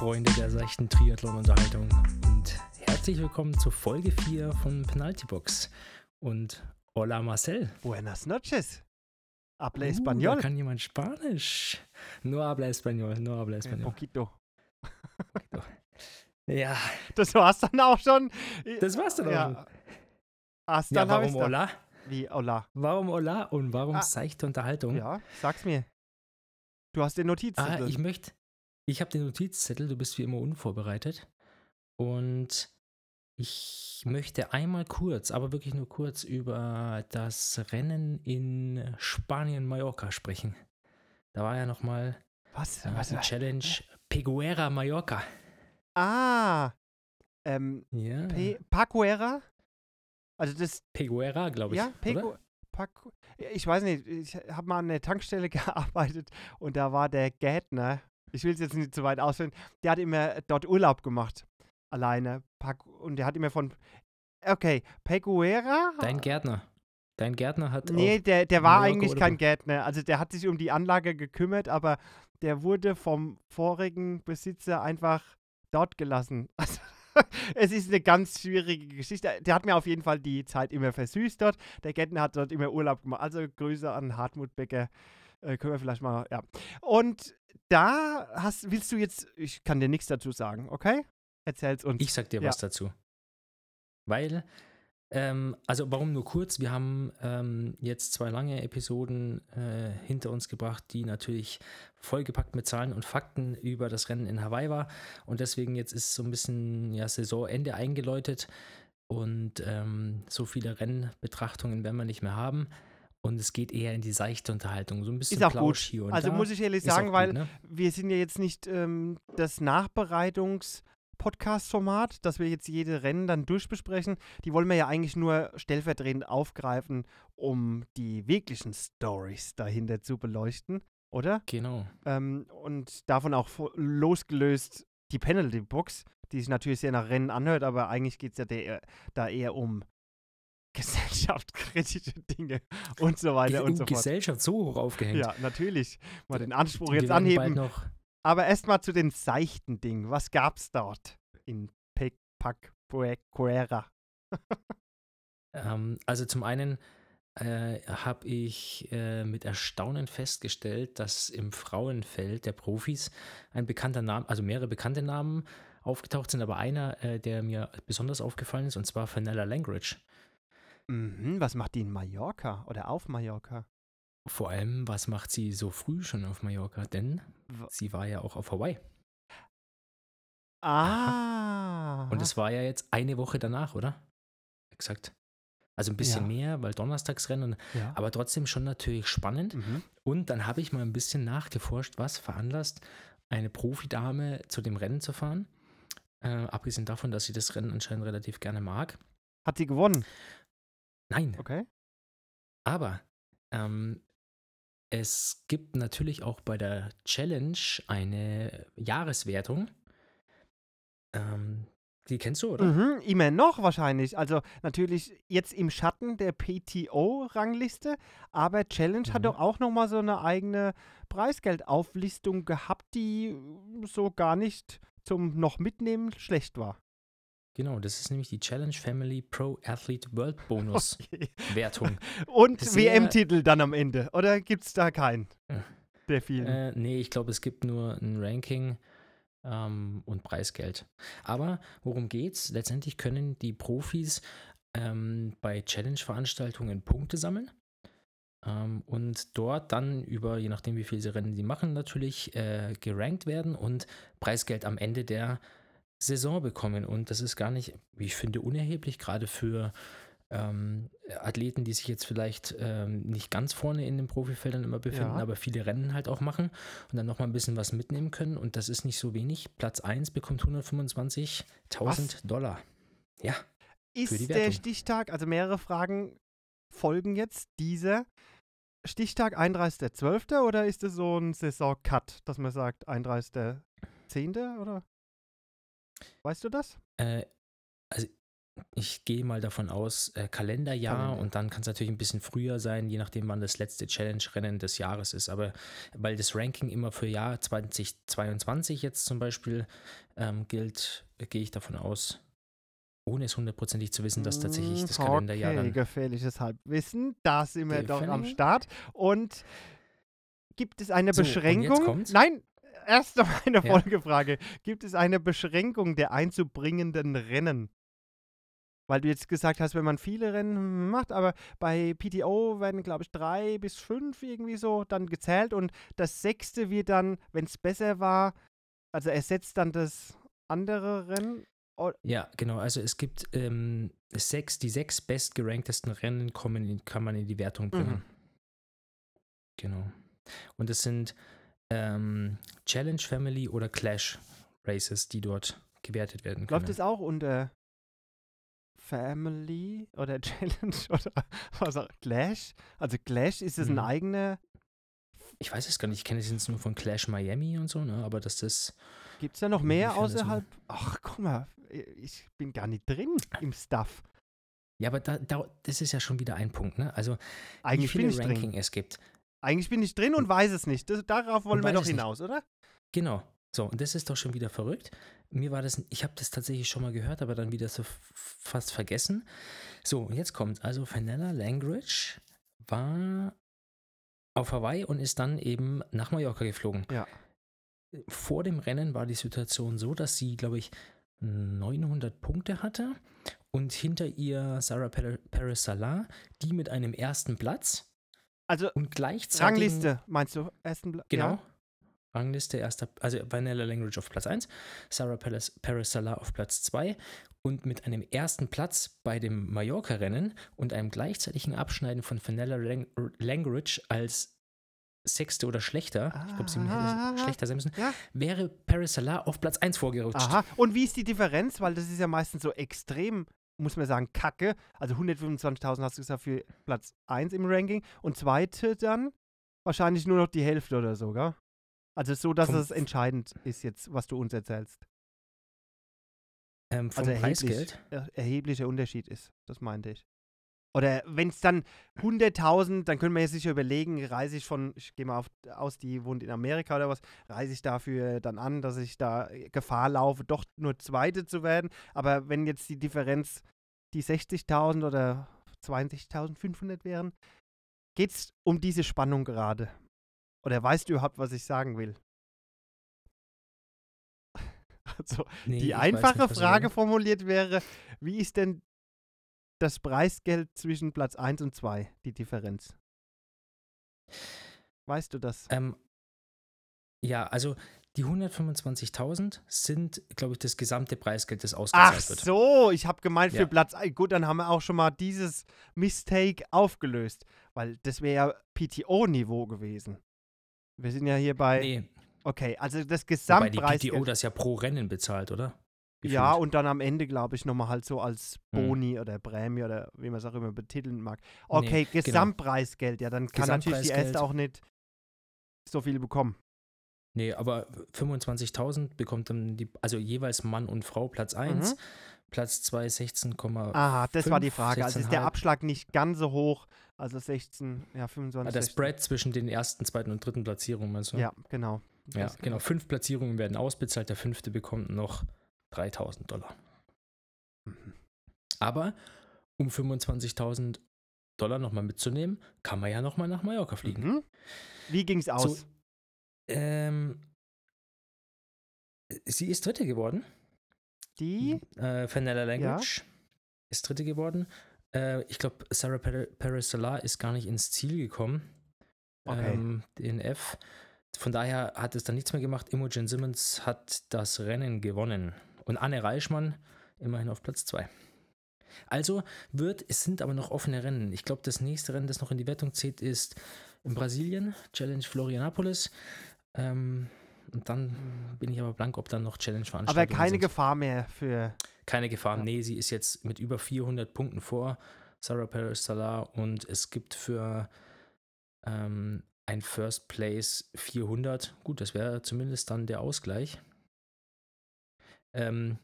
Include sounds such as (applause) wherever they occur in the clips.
Freunde der seichten Triathlon-Unterhaltung und herzlich willkommen zur Folge 4 von Penalty Box. Und hola Marcel. Buenas noches. Habla Uh, español. da kann jemand Spanisch. No habla español, no habla Eh, español. poquito. Ja, Das war's dann auch schon. das war's dann auch ja. schon. Hasta Ja, warum hola? Wie hola? Warum hola und warum Ah. seichte Unterhaltung? Ja, sag's mir. Du hast den Ah, Notizzettel. ich möchte, ich habe den Notizzettel, du bist wie immer unvorbereitet. Und ich möchte einmal kurz, aber wirklich nur kurz über das Rennen in Spanien-Mallorca sprechen. Da war ja nochmal was? äh, was? die Challenge Peguera Mallorca. Ah. Ähm, Ja. Pe Pacuera? Also das, Peguera, glaube ich. ja? Pecu Pacu ich weiß nicht, ich habe mal an der Tankstelle (laughs) gearbeitet und da war der Gärtner, ich will es jetzt nicht zu weit ausführen, der hat immer dort Urlaub gemacht. Alleine. Und der hat immer von, okay, Pecuera? Dein Gärtner. Dein Gärtner hat Nee, der, der war eigentlich kein? Gärtner. Also der hat sich um die Anlage gekümmert, aber der wurde vom vorigen Besitzer einfach dort gelassen. (laughs) Also, es ist eine ganz schwierige Geschichte. Der hat mir auf jeden Fall die Zeit immer versüßt dort. Der Gärtner hat dort immer Urlaub gemacht. Also Grüße an Hartmut Becker. Äh, können wir vielleicht mal, ja. Und da hast, willst du jetzt, ich kann dir nichts dazu sagen, okay? Erzähl's uns. Ich sag dir Ja. was dazu. Weil, ähm, also warum nur kurz? Wir haben ähm, jetzt zwei lange Episoden äh, hinter uns gebracht, die natürlich vollgepackt mit Zahlen und Fakten über das Rennen in Hawaii war. Und deswegen jetzt ist so ein bisschen ja, Saisonende eingeläutet und ähm, so viele Rennbetrachtungen werden wir nicht mehr haben. Und es geht eher in die seichte Unterhaltung, so ein bisschen Ist auch Plausch gut. hier und Also da. muss ich ehrlich Ist sagen, gut, weil ne? wir sind ja jetzt nicht ähm, das Nachbereitungs-Podcast-Format, dass wir jetzt jede Rennen dann durchbesprechen. Die wollen wir ja eigentlich nur stellvertretend aufgreifen, um die wirklichen Stories dahinter zu beleuchten, oder? Genau. Ähm, und davon auch losgelöst die Penalty Box, die sich natürlich sehr nach Rennen anhört, aber eigentlich geht es ja der, da eher um gesellschaftskritische Dinge (laughs) und so weiter und so fort. Gesellschaft so hoch aufgehängt. Ja, natürlich. Mal den Anspruch jetzt anheben. noch Aber erstmal zu den seichten Dingen. Was gab's dort in Pecuera? Ähm, also zum einen äh, habe ich äh, mit Erstaunen festgestellt, dass im Frauenfeld der Profis ein bekannter Name, also mehrere bekannte Namen aufgetaucht sind, aber einer, äh, der mir besonders aufgefallen ist, und zwar Fenella Langridge. Mhm, was macht die in Mallorca oder auf Mallorca? Vor allem, was macht sie so früh schon auf Mallorca? Denn W- sie war ja auch auf Hawaii. Ah. Und es war ja jetzt eine Woche danach, oder? Exakt. Also ein bisschen Ja. mehr, weil Donnerstagsrennen, ja. aber trotzdem schon natürlich spannend. Mhm. Und dann habe ich mal ein bisschen nachgeforscht, was veranlasst, eine Profidame zu dem Rennen zu fahren. Äh, abgesehen davon, dass sie das Rennen anscheinend relativ gerne mag. Hat sie gewonnen? Nein, Okay. aber ähm, es gibt natürlich auch bei der Challenge eine Jahreswertung. Ähm, die kennst du, oder? Mhm, immer noch wahrscheinlich. Also natürlich jetzt im Schatten der PTO-Rangliste, aber Challenge hat Mhm. doch auch noch mal so eine eigene Preisgeldauflistung gehabt, die so gar nicht zum noch mitnehmen schlecht war. Genau, das ist nämlich die Challenge Family Pro Athlete World Bonus (laughs) Wertung. Und WM-Titel dann am Ende, oder gibt es da keinen? Äh, Der vielen. Äh, nee, ich glaube, es gibt nur ein Ranking ähm, und Preisgeld. Aber worum geht's? Letztendlich können die Profis ähm, bei Challenge-Veranstaltungen Punkte sammeln ähm, und dort dann über, je nachdem wie viel sie Rennen sie machen, natürlich äh, gerankt werden und Preisgeld am Ende der Saison bekommen. Und das ist gar nicht, wie ich finde, unerheblich, gerade für ähm, Athleten, die sich jetzt vielleicht ähm, nicht ganz vorne in den Profifeldern immer befinden, Ja. aber viele Rennen halt auch machen und dann nochmal ein bisschen was mitnehmen können. Und das ist nicht so wenig. Platz 1 bekommt 125.000 Was? Dollar. Ja, Ist der. Stichtag, also mehrere Fragen folgen jetzt, dieser Stichtag 31.12. oder ist es so ein Saison-Cut, dass man sagt 31.10. oder? Weißt du das? äh, also ich gehe mal davon aus, äh, Kalenderjahr Kalender. und dann kann es natürlich ein bisschen früher sein, je nachdem, wann das letzte Challenge-Rennen des Jahres ist. Aber weil das Ranking immer für Jahr 2022 jetzt zum Beispiel ähm, gilt, äh, gehe ich davon aus, ohne es hundertprozentig zu wissen, dass tatsächlich das Mm, Kalenderjahr okay, dann. gefährliches Halbwissen. Da sind wir doch am. Start. Und gibt es eine So, Beschränkung? Nein, erst noch eine Ja. Folgefrage. Gibt es eine Beschränkung der einzubringenden Rennen? Weil du jetzt gesagt hast, wenn man viele Rennen macht, aber bei PTO werden, glaube ich, drei bis fünf irgendwie so dann gezählt und das sechste wird dann, wenn es besser war, also ersetzt dann das andere Rennen. Ja, genau. Also es gibt ähm, sechs, die sechs bestgeranktesten Rennen kommen in, kann man in die Wertung bringen. Genau. Und es sind ähm, Challenge Family oder Clash Races, die dort gewertet werden können. Läuft es auch unter Family oder (laughs) Challenge oder was auch Clash? Also Clash, ist es ein Mhm. eigener, ich weiß es gar nicht, ich kenne es jetzt nur von Clash Miami und so, ne? aber dass das. gibt es da noch mehr außerhalb? Ach, guck mal, ich bin gar nicht drin im Stuff. Ja, aber da, da, das ist ja schon wieder ein Punkt, ne? Also, Eigentlich wie viele Ranking drin. es gibt. Eigentlich bin ich drin und weiß es nicht. Das, darauf wollen wir doch es nicht. hinaus, oder? Genau. So, und das ist doch schon wieder verrückt. Mir war das, ich habe das tatsächlich schon mal gehört, aber dann wieder so fast vergessen. So, und jetzt kommt also Vanilla Langridge war auf Hawaii und ist dann eben nach Mallorca geflogen. Ja. Vor dem Rennen war die Situation so, dass sie, glaube ich, 900 Punkte hatte und hinter ihr Sarah Perez Salah, die mit einem ersten Platz Also und gleichzeitig Rangliste, meinst du? Ersten Genau. Ja? Rangliste erster, also Vanilla Language auf Platz 1, Sarah Perez Salah auf Platz 2 und mit einem ersten Platz bei dem Mallorca-Rennen und einem gleichzeitigen Abschneiden von Vanilla Lang Language als Sechste oder schlechter, ich glaube, sie Ah. hätte schlechter sein müssen, Ja. wäre Perez Salah auf Platz 1 vorgerutscht. Aha. Und wie ist die Differenz? Weil das ist ja meistens so extrem, muss man sagen, kacke. Also 125.000 hast du gesagt für Platz 1 im Ranking. Und zweite dann wahrscheinlich nur noch die Hälfte oder so, gell? Also so, dass es entscheidend ist jetzt, was du uns erzählst. Ähm, vom Also erheblich, Preisgeld. er, erheblicher Unterschied ist. Das meinte ich. Oder wenn es dann 100.000, dann können wir jetzt sicher überlegen, reise ich von, ich gehe mal auf, aus, die wohnt in Amerika oder was, reise ich dafür dann an, dass ich da Gefahr laufe, doch nur Zweite zu werden. Aber wenn jetzt die Differenz die 60.000 oder 20.500 wären, geht es um diese Spannung gerade. Oder weißt du überhaupt, was ich sagen will? (laughs) Also, Nee, die einfache nicht, Frage formuliert wäre, wie ist denn das Preisgeld zwischen Platz 1 und 2, die Differenz? Weißt du das? Ähm, ja, also die 125.000 sind, glaube ich, das gesamte Preisgeld, das ausgezahlt Ach wird. so, ich habe gemeint für Ja. Platz 1. Gut, dann haben wir auch schon mal dieses Mistake aufgelöst, weil das wäre ja PTO-Niveau gewesen. Wir sind ja hier bei, Nee, okay, also das wobei die. PTO das ja pro Rennen bezahlt, oder? Ja, Gefühlt. und dann am Ende, glaube ich, nochmal halt so als Hm. Boni oder Prämie oder wie man es auch immer betiteln mag. Nee, Okay, genau. Gesamtpreisgeld, ja, dann kann natürlich die erste auch nicht so viel bekommen. Nee, aber 25.000 bekommt dann die, also jeweils Mann und Frau Platz 1, Mhm. Platz 2 16,5. Aha, das war die Frage. Also ist der 16,5. Abschlag nicht ganz so hoch, also 16, ja, 25. Ah, der 16. Spread zwischen den ersten, zweiten und dritten Platzierungen, meinst du? Ja, genau. ja Das- genau. Fünf Platzierungen werden ausbezahlt, der fünfte bekommt noch 3.000 Dollar. Mhm. Aber um 25.000 Dollar nochmal mitzunehmen, kann man ja nochmal nach Mallorca fliegen. Mhm. Wie ging es aus? So, ähm, sie ist Dritte geworden. die? Äh, Vanilla Language ist Dritte geworden. Äh, ich glaube, Sarah Perez Salah ist gar nicht ins Ziel gekommen. Okay. Ähm, DNF. Von daher hat es dann nichts mehr gemacht. Imogen Simmons hat das Rennen gewonnen. Und Anne Reichmann immerhin auf Platz 2. Also wird, es sind aber noch offene Rennen. Ich glaube, das nächste Rennen, das noch in die Wertung zählt, ist in Brasilien, Challenge Florianapolis. Ähm, und dann bin ich aber blank, ob dann noch Challenge Aber Veranstaltungen keine sind. Gefahr mehr für. Keine Gefahr. Ja. Nee, sie ist jetzt mit über 400 Punkten vor Sarah Perez Salah und es gibt für ähm, ein First Place 400. Gut, das wäre zumindest dann der Ausgleich. Ähm,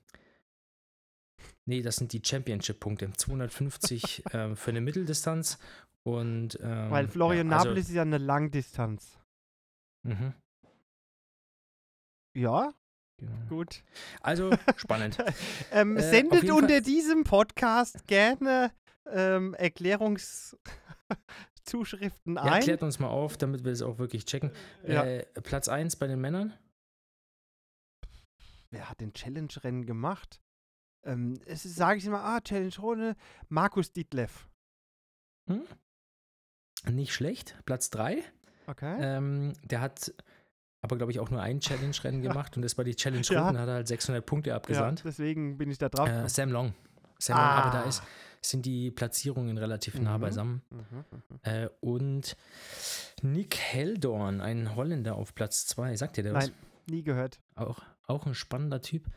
Nee, das sind die Championship-Punkte. 250 (laughs) ähm, für eine Mitteldistanz und. Ähm, Weil Florianapoli ja, ist ja eine Langdistanz. also, mhm, Ja, genau. gut. also (laughs) spannend. ähm, Äh, sendet unter Fall- diesem Podcast gerne ähm, Erklärungszuschriften (laughs) Ja, ein. klärt uns mal auf, damit wir es auch wirklich checken. Ja. Äh, Platz 1 bei den Männern. Wer hat den Challenge-Rennen gemacht? Ähm, es sage ich immer, ah, Challenge-Runde, Markus Dietleff. Hm? Nicht schlecht. Platz 3. Okay. Ähm, der hat aber, glaube ich, auch nur ein Challenge-Rennen (laughs) gemacht und das war die challenge Ja. hat er halt 600 Punkte ja, abgesandt. deswegen bin ich da drauf. äh. Sam Long. Sam Long, aber da Ah. ist, sind die Platzierungen relativ nah Mhm. beisammen. Mhm, mhm. Äh, und Nick Heldorn, ein Holländer auf Platz 2. Sagt ihr der was? Nein, nie gehört. Auch, auch ein spannender Typ.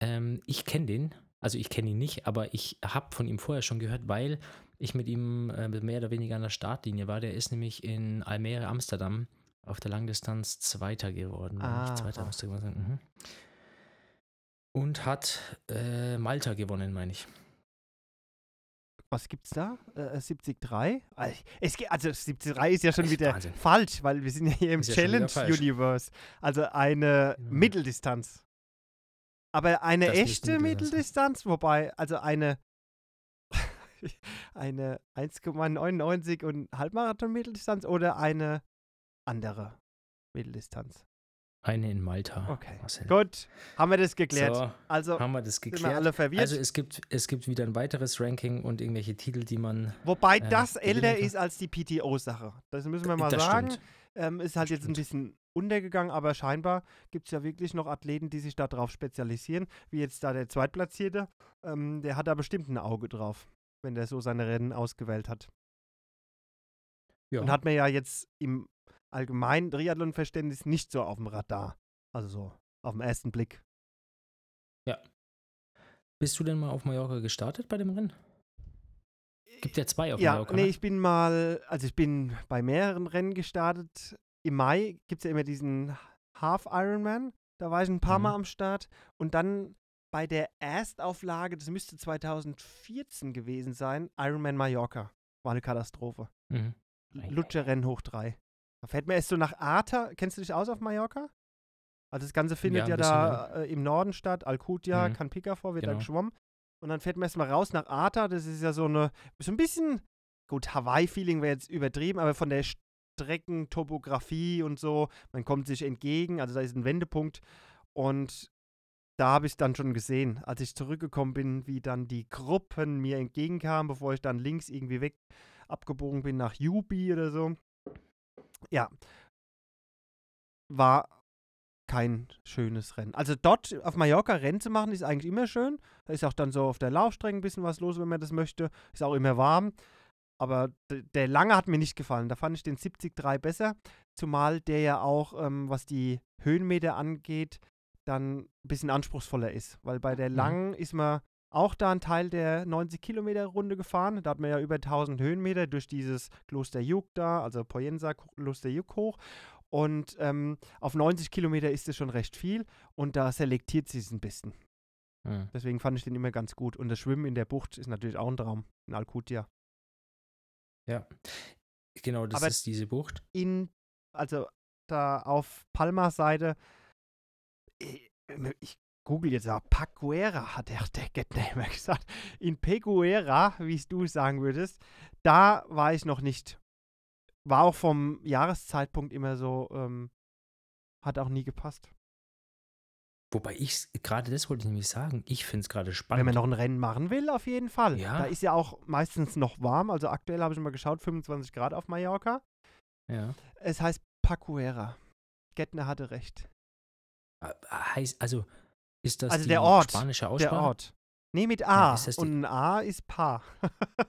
Ähm, ich kenne den. Also ich kenne ihn nicht, aber ich habe von ihm vorher schon gehört, weil ich mit ihm äh, mehr oder weniger an der Startlinie war. Der ist nämlich in Almere, Amsterdam auf der Langdistanz Zweiter geworden. Ah, nicht Zweiter ah. sagen. Mhm. Und hat äh, Malta gewonnen, meine ich. Was gibt's da? Äh, 73? Ah, Es, also 73 ist ja schon wieder Wahnsinn. falsch, weil wir sind ja hier im Ist ja wieder falsch. Challenge-Universe. Also eine Genau. Mitteldistanz. Aber eine Das echte Mitteldistanz Mitteldistanz, wobei, also eine (laughs) eine 1,99 und Halbmarathon-Mitteldistanz oder eine andere Mitteldistanz. Eine in Malta. Okay. Marcel. Gut, haben wir das geklärt. So, also haben wir das sind wir geklärt. alle verwirrt. Also es gibt, es gibt wieder ein weiteres Ranking und irgendwelche Titel, die man. Wobei äh, das älter ist als die PTO-Sache. Das müssen wir mal das sagen. Ähm, ist halt Das jetzt ein stimmt. bisschen untergegangen, aber scheinbar gibt es ja wirklich noch Athleten, die sich darauf spezialisieren, wie jetzt da der Zweitplatzierte. Ähm, der hat da bestimmt ein Auge drauf, wenn der so seine Rennen ausgewählt hat. Ja. Und hat man ja jetzt im allgemeinen Triathlon-Verständnis nicht so auf dem Radar. Also so auf den ersten Blick. Bist du denn mal auf Mallorca gestartet bei dem Rennen? Gibt ja zwei auf ja, Mallorca. nee, ne? ich bin mal, also ich bin bei mehreren Rennen gestartet. Im Mai gibt es ja immer diesen Half Ironman. Da war ich ein paar Mhm. Mal am Start. Und dann bei der Erstauflage, das müsste 2014 gewesen sein, Ironman Mallorca. War eine Katastrophe. Mhm. Lutscher Rennen hoch drei. Da fährt man erst so nach Arta. Kennst du dich aus auf Mallorca? Also das Ganze findet Ja, ja, da äh, im Norden statt. Alcudia, Mhm. Canpica vor, wird da Genau. geschwommen. Und dann fährt man erstmal raus nach Arta. Das ist ja so eine, so ein bisschen, gut, Hawaii-Feeling wäre jetzt übertrieben, aber von der Streckentopografie und so, man kommt sich entgegen. Also da ist ein Wendepunkt. Und da habe ich dann schon gesehen, als ich zurückgekommen bin, wie dann die Gruppen mir entgegenkamen, bevor ich dann links irgendwie weg abgebogen bin nach Jubi oder so. Ja. War kein schönes Rennen. Also dort auf Mallorca Rennen zu machen, ist eigentlich immer schön. Da ist auch dann so auf der Laufstrecke ein bisschen was los, wenn man das möchte. Ist auch immer warm. Aber der lange hat mir nicht gefallen. Da fand ich den 73 besser. Zumal der ja auch, ähm, was die Höhenmeter angeht, dann ein bisschen anspruchsvoller ist. Weil bei der Mhm. langen ist man auch da einen Teil der 90 Kilometer Runde gefahren. Da hat man ja über 1000 Höhenmeter durch dieses Kloster Juk da, also Poyensa Kloster Juk hoch. Und ähm, auf 90 Kilometer ist es schon recht viel und da selektiert sie es ein bisschen. Mhm. Deswegen fand ich den immer ganz gut. Und das Schwimmen in der Bucht ist natürlich auch ein Traum in Alcudia. Ja. Genau, das Aber- ist diese Bucht. In, also da auf Palmas Seite, ich, ich google jetzt auch, Pacuera hat der, der Gettner immer gesagt. In Peguera, wie es du sagen würdest, da war ich noch nicht. War auch vom Jahreszeitpunkt immer so, ähm, hat auch nie gepasst. Wobei ich, gerade das wollte ich nämlich sagen, ich finde es gerade Wenn spannend. man noch ein Rennen machen will, auf jeden Fall. Ja. Da ist ja auch meistens noch warm. Also aktuell habe ich mal geschaut, 25 Grad auf Mallorca. ja. Es heißt Pacuera. Gettner hatte recht. Äh, Heißt, also, ist das Also der Ort, spanische Aussprache? Der Ort. Nee, mit A. die- Und ein A ist Pa. (laughs)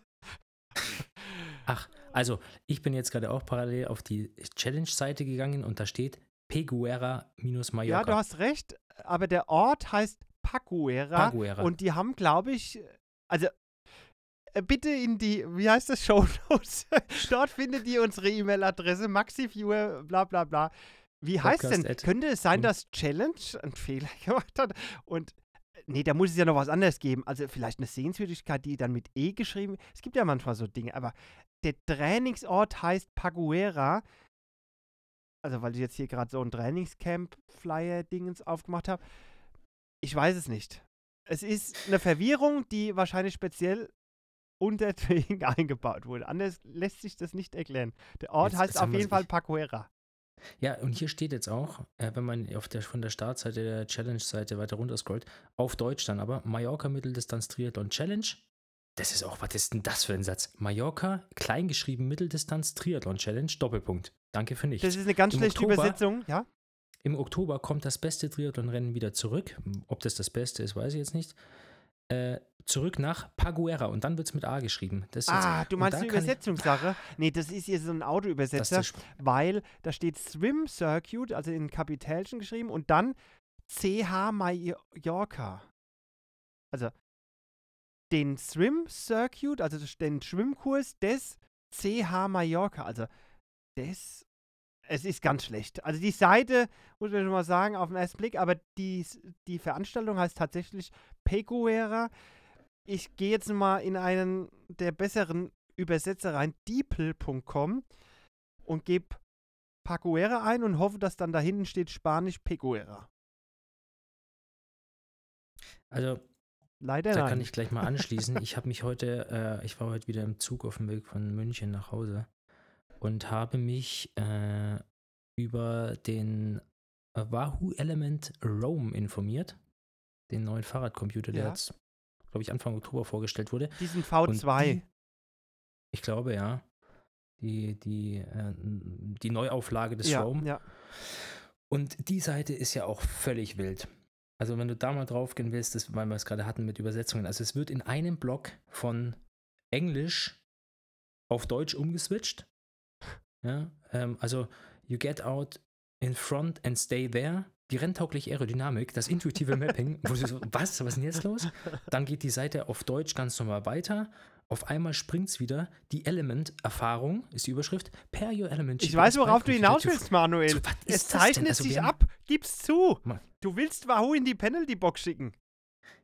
Ach, also, ich bin jetzt gerade auch parallel auf die Challenge-Seite gegangen und da steht Peguera minus Mallorca. ja, du hast recht. Aber der Ort heißt Pacuera. Paguera. Und die haben, glaube ich, also äh, bitte in die, wie heißt das, (laughs) Show Notes. Dort findet ihr unsere E-Mail-Adresse, maxiviewer, bla bla bla. Wie heißt denn? Podcast at- Könnte es sein, dass Challenge einen Fehler (laughs) gemacht hat und Nee, da muss es ja noch was anderes geben. Also vielleicht eine Sehenswürdigkeit, die dann mit E geschrieben Es gibt ja manchmal so Dinge, aber der Trainingsort heißt Paguera. Also, weil ich jetzt hier gerade so ein Trainingscamp-Flyer-Dingens aufgemacht habe. Ich weiß es nicht. Es ist eine Verwirrung, die wahrscheinlich speziell unter (laughs) Twing eingebaut wurde. Anders lässt sich das nicht erklären. Der Ort Jetzt- heißt jetzt auf jeden Fall Paguera. Ja, und hier steht jetzt auch, äh, wenn man auf der, von der Startseite der Challenge-Seite weiter runter scrollt, auf Deutsch dann aber, Mallorca Mitteldistanz Triathlon Challenge. Das ist auch, was ist denn das für ein Satz? Mallorca, kleingeschrieben Mitteldistanz Triathlon Challenge, Doppelpunkt. Danke für nichts. Das ist eine ganz Im schlechte Oktober- Übersetzung, ja? Im Oktober kommt das beste Triathlon-Rennen wieder zurück. Ob das das Beste ist, weiß ich jetzt nicht. Äh, zurück nach Paguera und dann wird es mit A geschrieben. Das ist jetzt- Ah, du meinst eine kann ich- Übersetzungssache? Nee, das ist hier so ein Autoübersetzer, weil da steht Swim Circuit, also in Kapitelchen geschrieben, und dann CH Mallorca. Also den Swim Circuit, also den Schwimmkurs des CH Mallorca. Also das, es ist ganz schlecht. Also die Seite, muss man schon mal sagen, auf den ersten Blick, aber die, die Veranstaltung heißt tatsächlich Peguera. Ich gehe jetzt mal in einen der besseren Übersetzer rein, deeple.com und gebe Paguera ein und hoffe, dass dann da hinten steht Spanisch Peguera. also Leider Da nein. kann ich gleich mal anschließen. Ich habe mich heute, (laughs) äh, ich war heute wieder im Zug auf dem Weg von München nach Hause und habe mich äh, über den Wahoo Element Roam informiert, den neuen Fahrradcomputer, der Ja. jetzt, glaube ich, Anfang Oktober vorgestellt wurde. Diesen Und V2. Die, ich glaube, ja. Die, die, äh, die Neuauflage des ja, Roam. ja. Und die Seite ist ja auch völlig wild. Also wenn du da mal drauf gehen willst, das, weil wir es gerade hatten mit Übersetzungen, also es wird in einem Block von Englisch auf Deutsch umgeswitcht. Ja, ähm, also you get out in front and stay there. Die renntaugliche Aerodynamik, das intuitive Mapping, wo du so, was, was ist denn jetzt los? Dann geht die Seite auf Deutsch ganz normal weiter. Auf einmal springt es wieder. Die Element-Erfahrung ist die Überschrift. Pair your element Ich weiß, worauf du hinaus willst, Manuel. So, es zeichnet Also, sich ab. Gib's zu. Mann. Du willst Wahoo in die Penalty-Box schicken.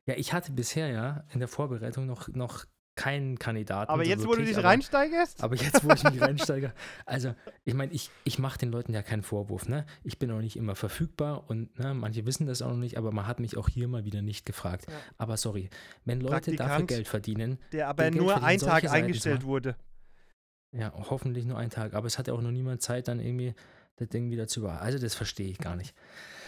Ja, ich hatte bisher ja in der Vorbereitung noch, noch keinen Kandidaten. Aber so jetzt, wo du wirklich, dich aber, reinsteigerst? Aber jetzt, wo ich mich (laughs) reinsteige, also ich meine, ich, ich mache den Leuten ja keinen Vorwurf, ne? Ich bin auch nicht immer verfügbar und ne, manche wissen das auch noch nicht, aber man hat mich auch hier mal wieder nicht gefragt. Ja. Aber sorry, wenn Leute dafür. Geld verdienen, der aber nur verdienen, einen Tag Seiten eingestellt machen. wurde. ja, hoffentlich nur einen Tag, aber es hat ja auch noch niemand Zeit, dann irgendwie das Ding wieder zu über. Also das verstehe ich gar nicht.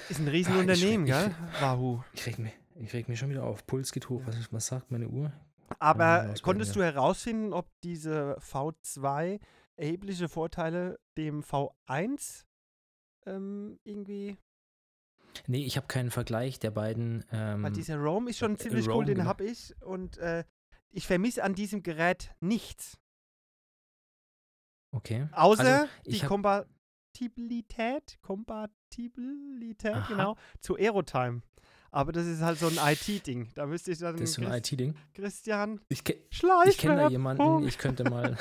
Ist ein Riesenunternehmen, Ah, gell? Wahoo. Ich reg mich, ich reg mich schon wieder auf. Puls geht hoch. Was, was sagt meine Uhr? Aber konntest du herausfinden, ob diese V2 erhebliche Vorteile dem V1 ähm, irgendwie. Nee, ich habe keinen Vergleich der beiden. Ähm, Weil dieser Roam ist schon äh, ziemlich cool, Roam, den genau. habe ich. Und äh, ich vermisse an diesem Gerät nichts. okay. Außer Also, die Kompatibilität, Kompatibilität, Aha. genau, zu Aerotime. Aber das ist halt so ein IT-Ding. Da müsste ich dann Das ist so ein Christ- IT-Ding. Christian Ich, ke ich kenne da jemanden, ich könnte mal.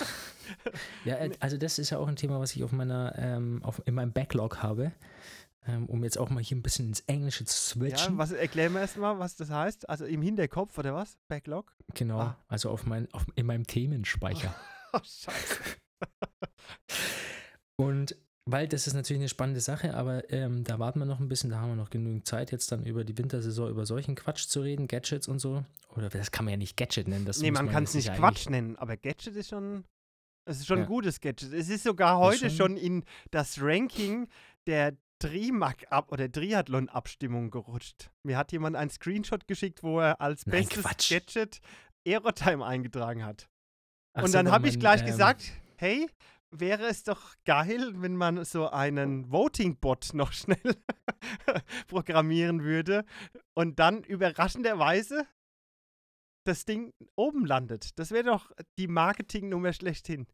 (laughs) ja, äh, also das ist ja auch ein Thema, was ich auf meiner, ähm, auf, in meinem Backlog habe. Ähm, um jetzt auch mal hier ein bisschen ins Englische zu Ja, switchen. was, erklären wir erstmal, was das heißt. Also im Hinterkopf oder was? Backlog? genau. Ah. Also auf mein, auf, in meinem Themenspeicher. (laughs) Oh, scheiße. Und weil das ist natürlich eine spannende Sache, aber ähm, da warten wir noch ein bisschen, da haben wir noch genügend Zeit, jetzt dann über die Wintersaison über solchen Quatsch zu reden, Gadgets und so. Oder das kann man ja nicht Gadget nennen. Das nee, muss man kann es nicht Quatsch nennen, aber Gadget ist schon. Es ist schon Ja. ein gutes Gadget. Es ist sogar heute schon- schon in das Ranking der Trimac ab oder Triathlon-Abstimmung gerutscht. Mir hat jemand einen Screenshot geschickt, wo er als Nein, bestes Quatsch. Gadget Aerotime eingetragen hat. Ach Und so, dann habe ich man, gleich ähm, gesagt, hey, wäre es doch geil, wenn man so einen Voting-Bot noch (laughs) schnell programmieren würde und dann überraschenderweise das Ding oben landet. Das wäre doch die Marketingnummer schlechthin.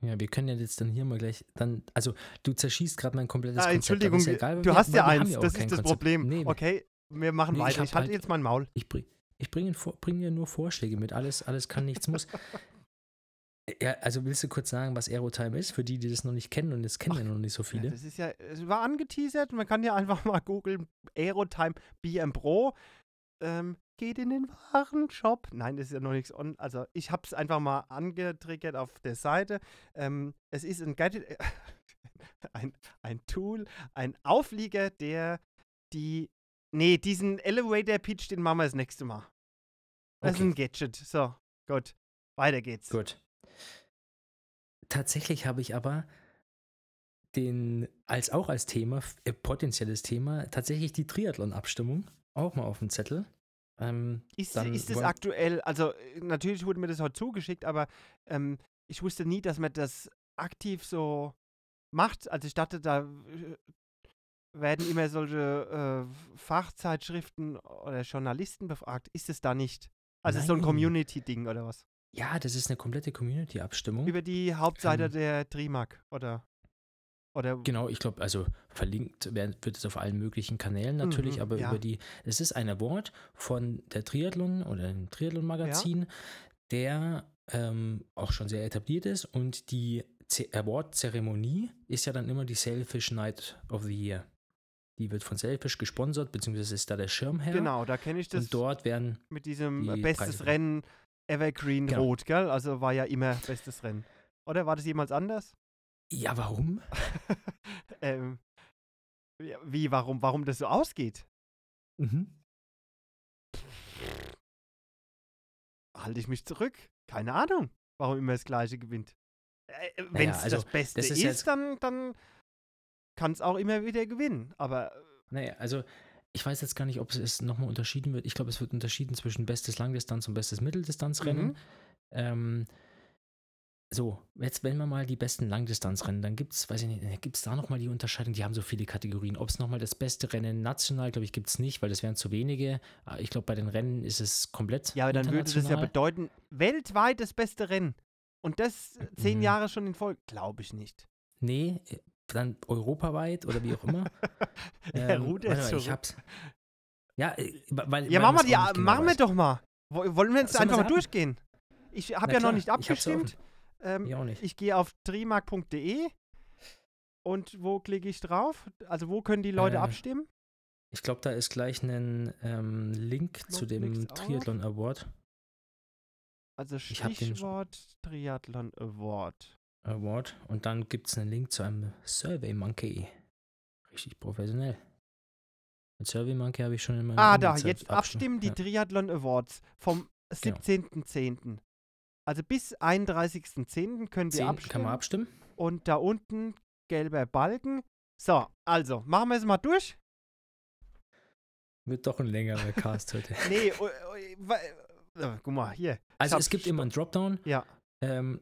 Ja, wir können ja jetzt dann hier mal gleich dann, also du zerschießt gerade mein komplettes Ah, Konzept. Entschuldigung, ist ja egal, du wir- hast ja eins, das ist das Konzept. Problem. Nee, Okay, wir machen Nee, ich weiter. hab Ich halte halt- jetzt mein Maul. Ich bringe ich bring, vor- bring dir nur Vorschläge mit. Alles, alles kann, nichts muss. (laughs) Ja, also willst du kurz sagen, was Aerotime ist, für die, die das noch nicht kennen und das kennen ja noch nicht so Ja, viele? das ist ja, es war angeteasert. Man kann ja einfach mal googeln, Aerotime BM Pro. ähm, geht in den Warenshop. Nein, das ist ja noch nichts on. Also ich habe es einfach mal angetriggert auf der Seite. Ähm, es ist ein Gadget, (laughs) ein, ein Tool, ein Auflieger, der die, nee, diesen Elevator Pitch, den machen wir das nächste Mal. Das Okay. ist ein Gadget. So, gut. Weiter geht's. Gut. Tatsächlich habe ich aber den, als auch als Thema, äh, potenzielles Thema, tatsächlich die Triathlon-Abstimmung auch mal auf dem Zettel. Ähm, Ist, ist das aktuell, also äh, natürlich wurde mir das heute zugeschickt, aber ähm, ich wusste nie, dass man das aktiv so macht. Also ich dachte, da äh, werden immer solche äh, Fachzeitschriften oder Journalisten befragt. Ist es da nicht? Also es ist so ein Nein. Community-Ding oder was? Ja, das ist eine komplette Community-Abstimmung. Über die Hauptseite Ähm. der Trimark oder oder Genau, ich glaube, also verlinkt werden, wird es auf allen möglichen Kanälen natürlich, Mhm, aber ja. über die, es ist ein Award von der Triathlon oder dem Triathlon-Magazin, der ähm, auch schon sehr etabliert ist und die Award-Zeremonie ist ja dann immer die Selfish Night of the Year. Die wird von Selfish gesponsert, beziehungsweise ist da der Schirmherr. genau, da kenne ich das Und dort werden, mit diesem die bestes Preise. Rennen Evergreen Genau. Rot, gell? Also war ja immer bestes Rennen. Oder war das jemals anders? ja, warum? (laughs) ähm, wie, warum, warum das so ausgeht? Mhm. Halte ich mich zurück? Keine Ahnung, warum immer das Gleiche gewinnt. Äh, Wenn es also, das Beste das ist ist, dann, dann kann es auch immer wieder gewinnen. Aber äh, Naja, also ich weiß jetzt gar nicht, ob es nochmal unterschieden wird. Ich glaube, es wird unterschieden zwischen bestes Langdistanz und bestes Mitteldistanzrennen. Mhm. Ähm, so, jetzt wenn wir mal die besten Langdistanzrennen, dann gibt es, weiß ich nicht, gibt es da nochmal die Unterscheidung? Die haben so viele Kategorien. Ob es nochmal das beste Rennen national, glaube ich, gibt es nicht, weil das wären zu wenige. Aber Ich glaube, bei den Rennen ist es komplett ja, aber dann würde das ja bedeuten, weltweit das beste Rennen. Und das zehn Mhm. Jahre schon in Folge? Glaube ich nicht. Nee, dann europaweit oder wie auch immer. (laughs) Der Ähm, warte ist mal, ich zurück. hab's. Ja, weil, Ja, weil machen wir die, nicht machen wir doch mal. Wo- Wollen wir jetzt Sollen einfach mal durchgehen? Ich habe ja noch klar, nicht ich hab's abgestimmt. Ähm, Ich auch nicht. Ich gehe auf trimark.de und wo klicke ich drauf? Also wo können die Leute Äh, abstimmen? Ich glaube, da ist gleich ein ähm, Link zu dem Klick's auf. Triathlon Award. Also ich. Stichwort Triathlon Award. Award und dann gibt es einen Link zu einem Survey Monkey. Richtig professionell. Mit Survey Monkey habe ich schon immer. Ah, da, jetzt abstimmen die Ja. Triathlon Awards vom Genau. 17.10. Also bis 31.10. können wir abstimmen. kann man abstimmen? Und da unten gelber Balken. So, also, machen wir es mal durch. Wird doch ein längerer Cast (laughs) heute. Nee, oh, oh, äh, guck mal, hier. Also es gibt immer einen Dropdown Ja,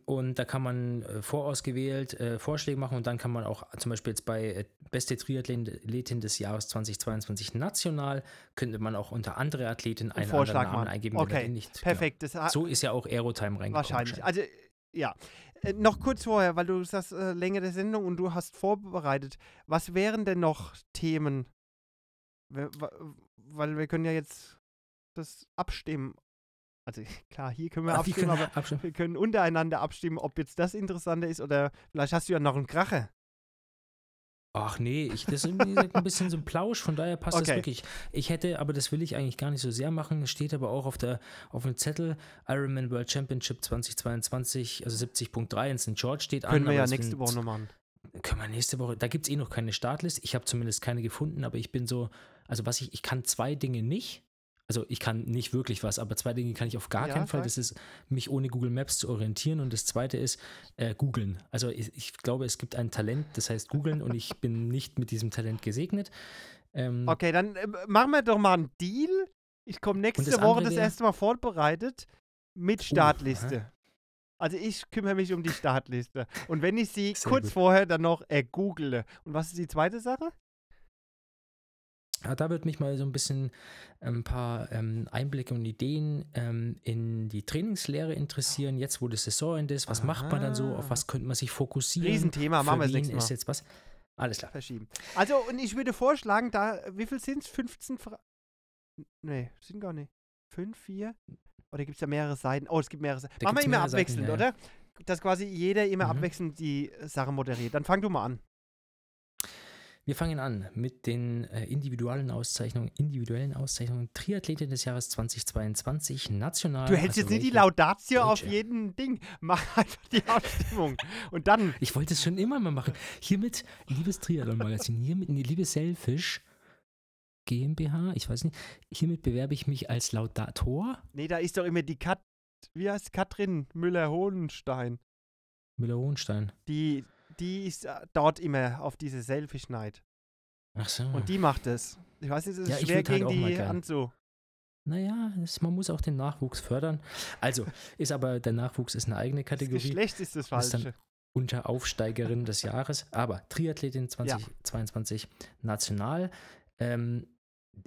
und da kann man äh, vorausgewählt äh, Vorschläge machen und dann kann man auch zum Beispiel jetzt bei äh, beste Triathletin des Jahres 2022 national könnte man auch unter andere Athleten einen Vorschlag anderen Namen eingeben. Okay, nicht, perfekt. Genau. So ist ja auch Aerotime reingekommen. wahrscheinlich. Also, ja. Äh, noch kurz vorher, weil du sagst, äh, Länge der Sendung und du hast vorbereitet. Was wären denn noch Themen? Weil wir können ja jetzt das abstimmen. Also (laughs) klar, hier können wir wie abstimmen, können aber wir abstimmen? wir können untereinander abstimmen, ob jetzt das interessanter ist oder vielleicht hast du ja noch einen Kracher. Ach nee, ich, das ist ein bisschen so ein Plausch, von daher passt Okay. das wirklich. Ich hätte, aber das will ich eigentlich gar nicht so sehr machen, es steht aber auch auf, der, auf dem Zettel Ironman World Championship 2022, also 70.3 in St. George steht an. Können wir ja nächste Woche noch machen. Können wir nächste Woche, da gibt es eh noch keine Startlist, ich habe zumindest keine gefunden, aber ich bin so, also was ich, ich kann zwei Dinge nicht, also ich kann nicht wirklich was, aber zwei Dinge kann ich auf gar Ja, keinen Fall, das ist mich ohne Google Maps zu orientieren und das zweite ist äh, googeln. Also ich, ich glaube, es gibt ein Talent, das heißt googeln und ich (laughs) bin nicht mit diesem Talent gesegnet. Ähm, Okay, dann äh, machen wir doch mal einen Deal. Ich komme nächste das Woche das erste Mal vorbereitet mit Uh, Startliste. also ich kümmere mich um die (laughs) Startliste. Und wenn ich sie kurz gut. vorher dann noch äh, google. Und was ist die zweite Sache? Da würde mich mal so ein bisschen ein paar ähm, Einblicke und Ideen ähm, in die Trainingslehre interessieren. Jetzt, wo das Saisonende ist, was macht man dann so? Auf Aha. was könnte man sich fokussieren? Riesenthema, machen wir das wen nächste Mal. ist jetzt was? Alles klar. Verschieben. Also, und ich würde vorschlagen, da, wie viel sind es? 15 Fra Nee, sind gar nicht. 5, 4? Oder gibt es da mehrere Seiten? Oh, es gibt mehrere Seiten. Da Machen wir immer mehrere Seiten, abwechselnd, ja, oder? Dass quasi jeder immer Mhm. abwechselnd die Sache moderiert. Dann fang du mal an. Wir fangen an mit den äh, individuellen Auszeichnungen, individuellen Auszeichnungen. Triathletin des Jahres 2022, national. Du hältst also jetzt nicht die Laudatio auf Deutsche. jeden Ding. (laughs) Mach einfach die Abstimmung. Und dann, Ich wollte es schon immer mal machen. Hiermit, liebes Triathlon-Magazin, hiermit, nee, liebe Selfish GmbH, ich weiß nicht, hiermit bewerbe ich mich als Laudator nee, da ist doch immer die Kat, wie heißt Katrin Müller-Hohenstein. Müller-Hohenstein. Die, die ist äh, dort immer auf diese Selfie-Schneid. Ach so. Und die macht es. Ich weiß nicht, es ist Ja, schwer halt gegen mal die anzu. naja, es, man muss auch den Nachwuchs fördern. Also, (laughs) ist aber, der Nachwuchs ist eine eigene Das Kategorie. Geschlecht ist das Das ist Falsche. unter Aufsteigerin des (laughs) Jahres, aber Triathletin 2022 national. Ähm,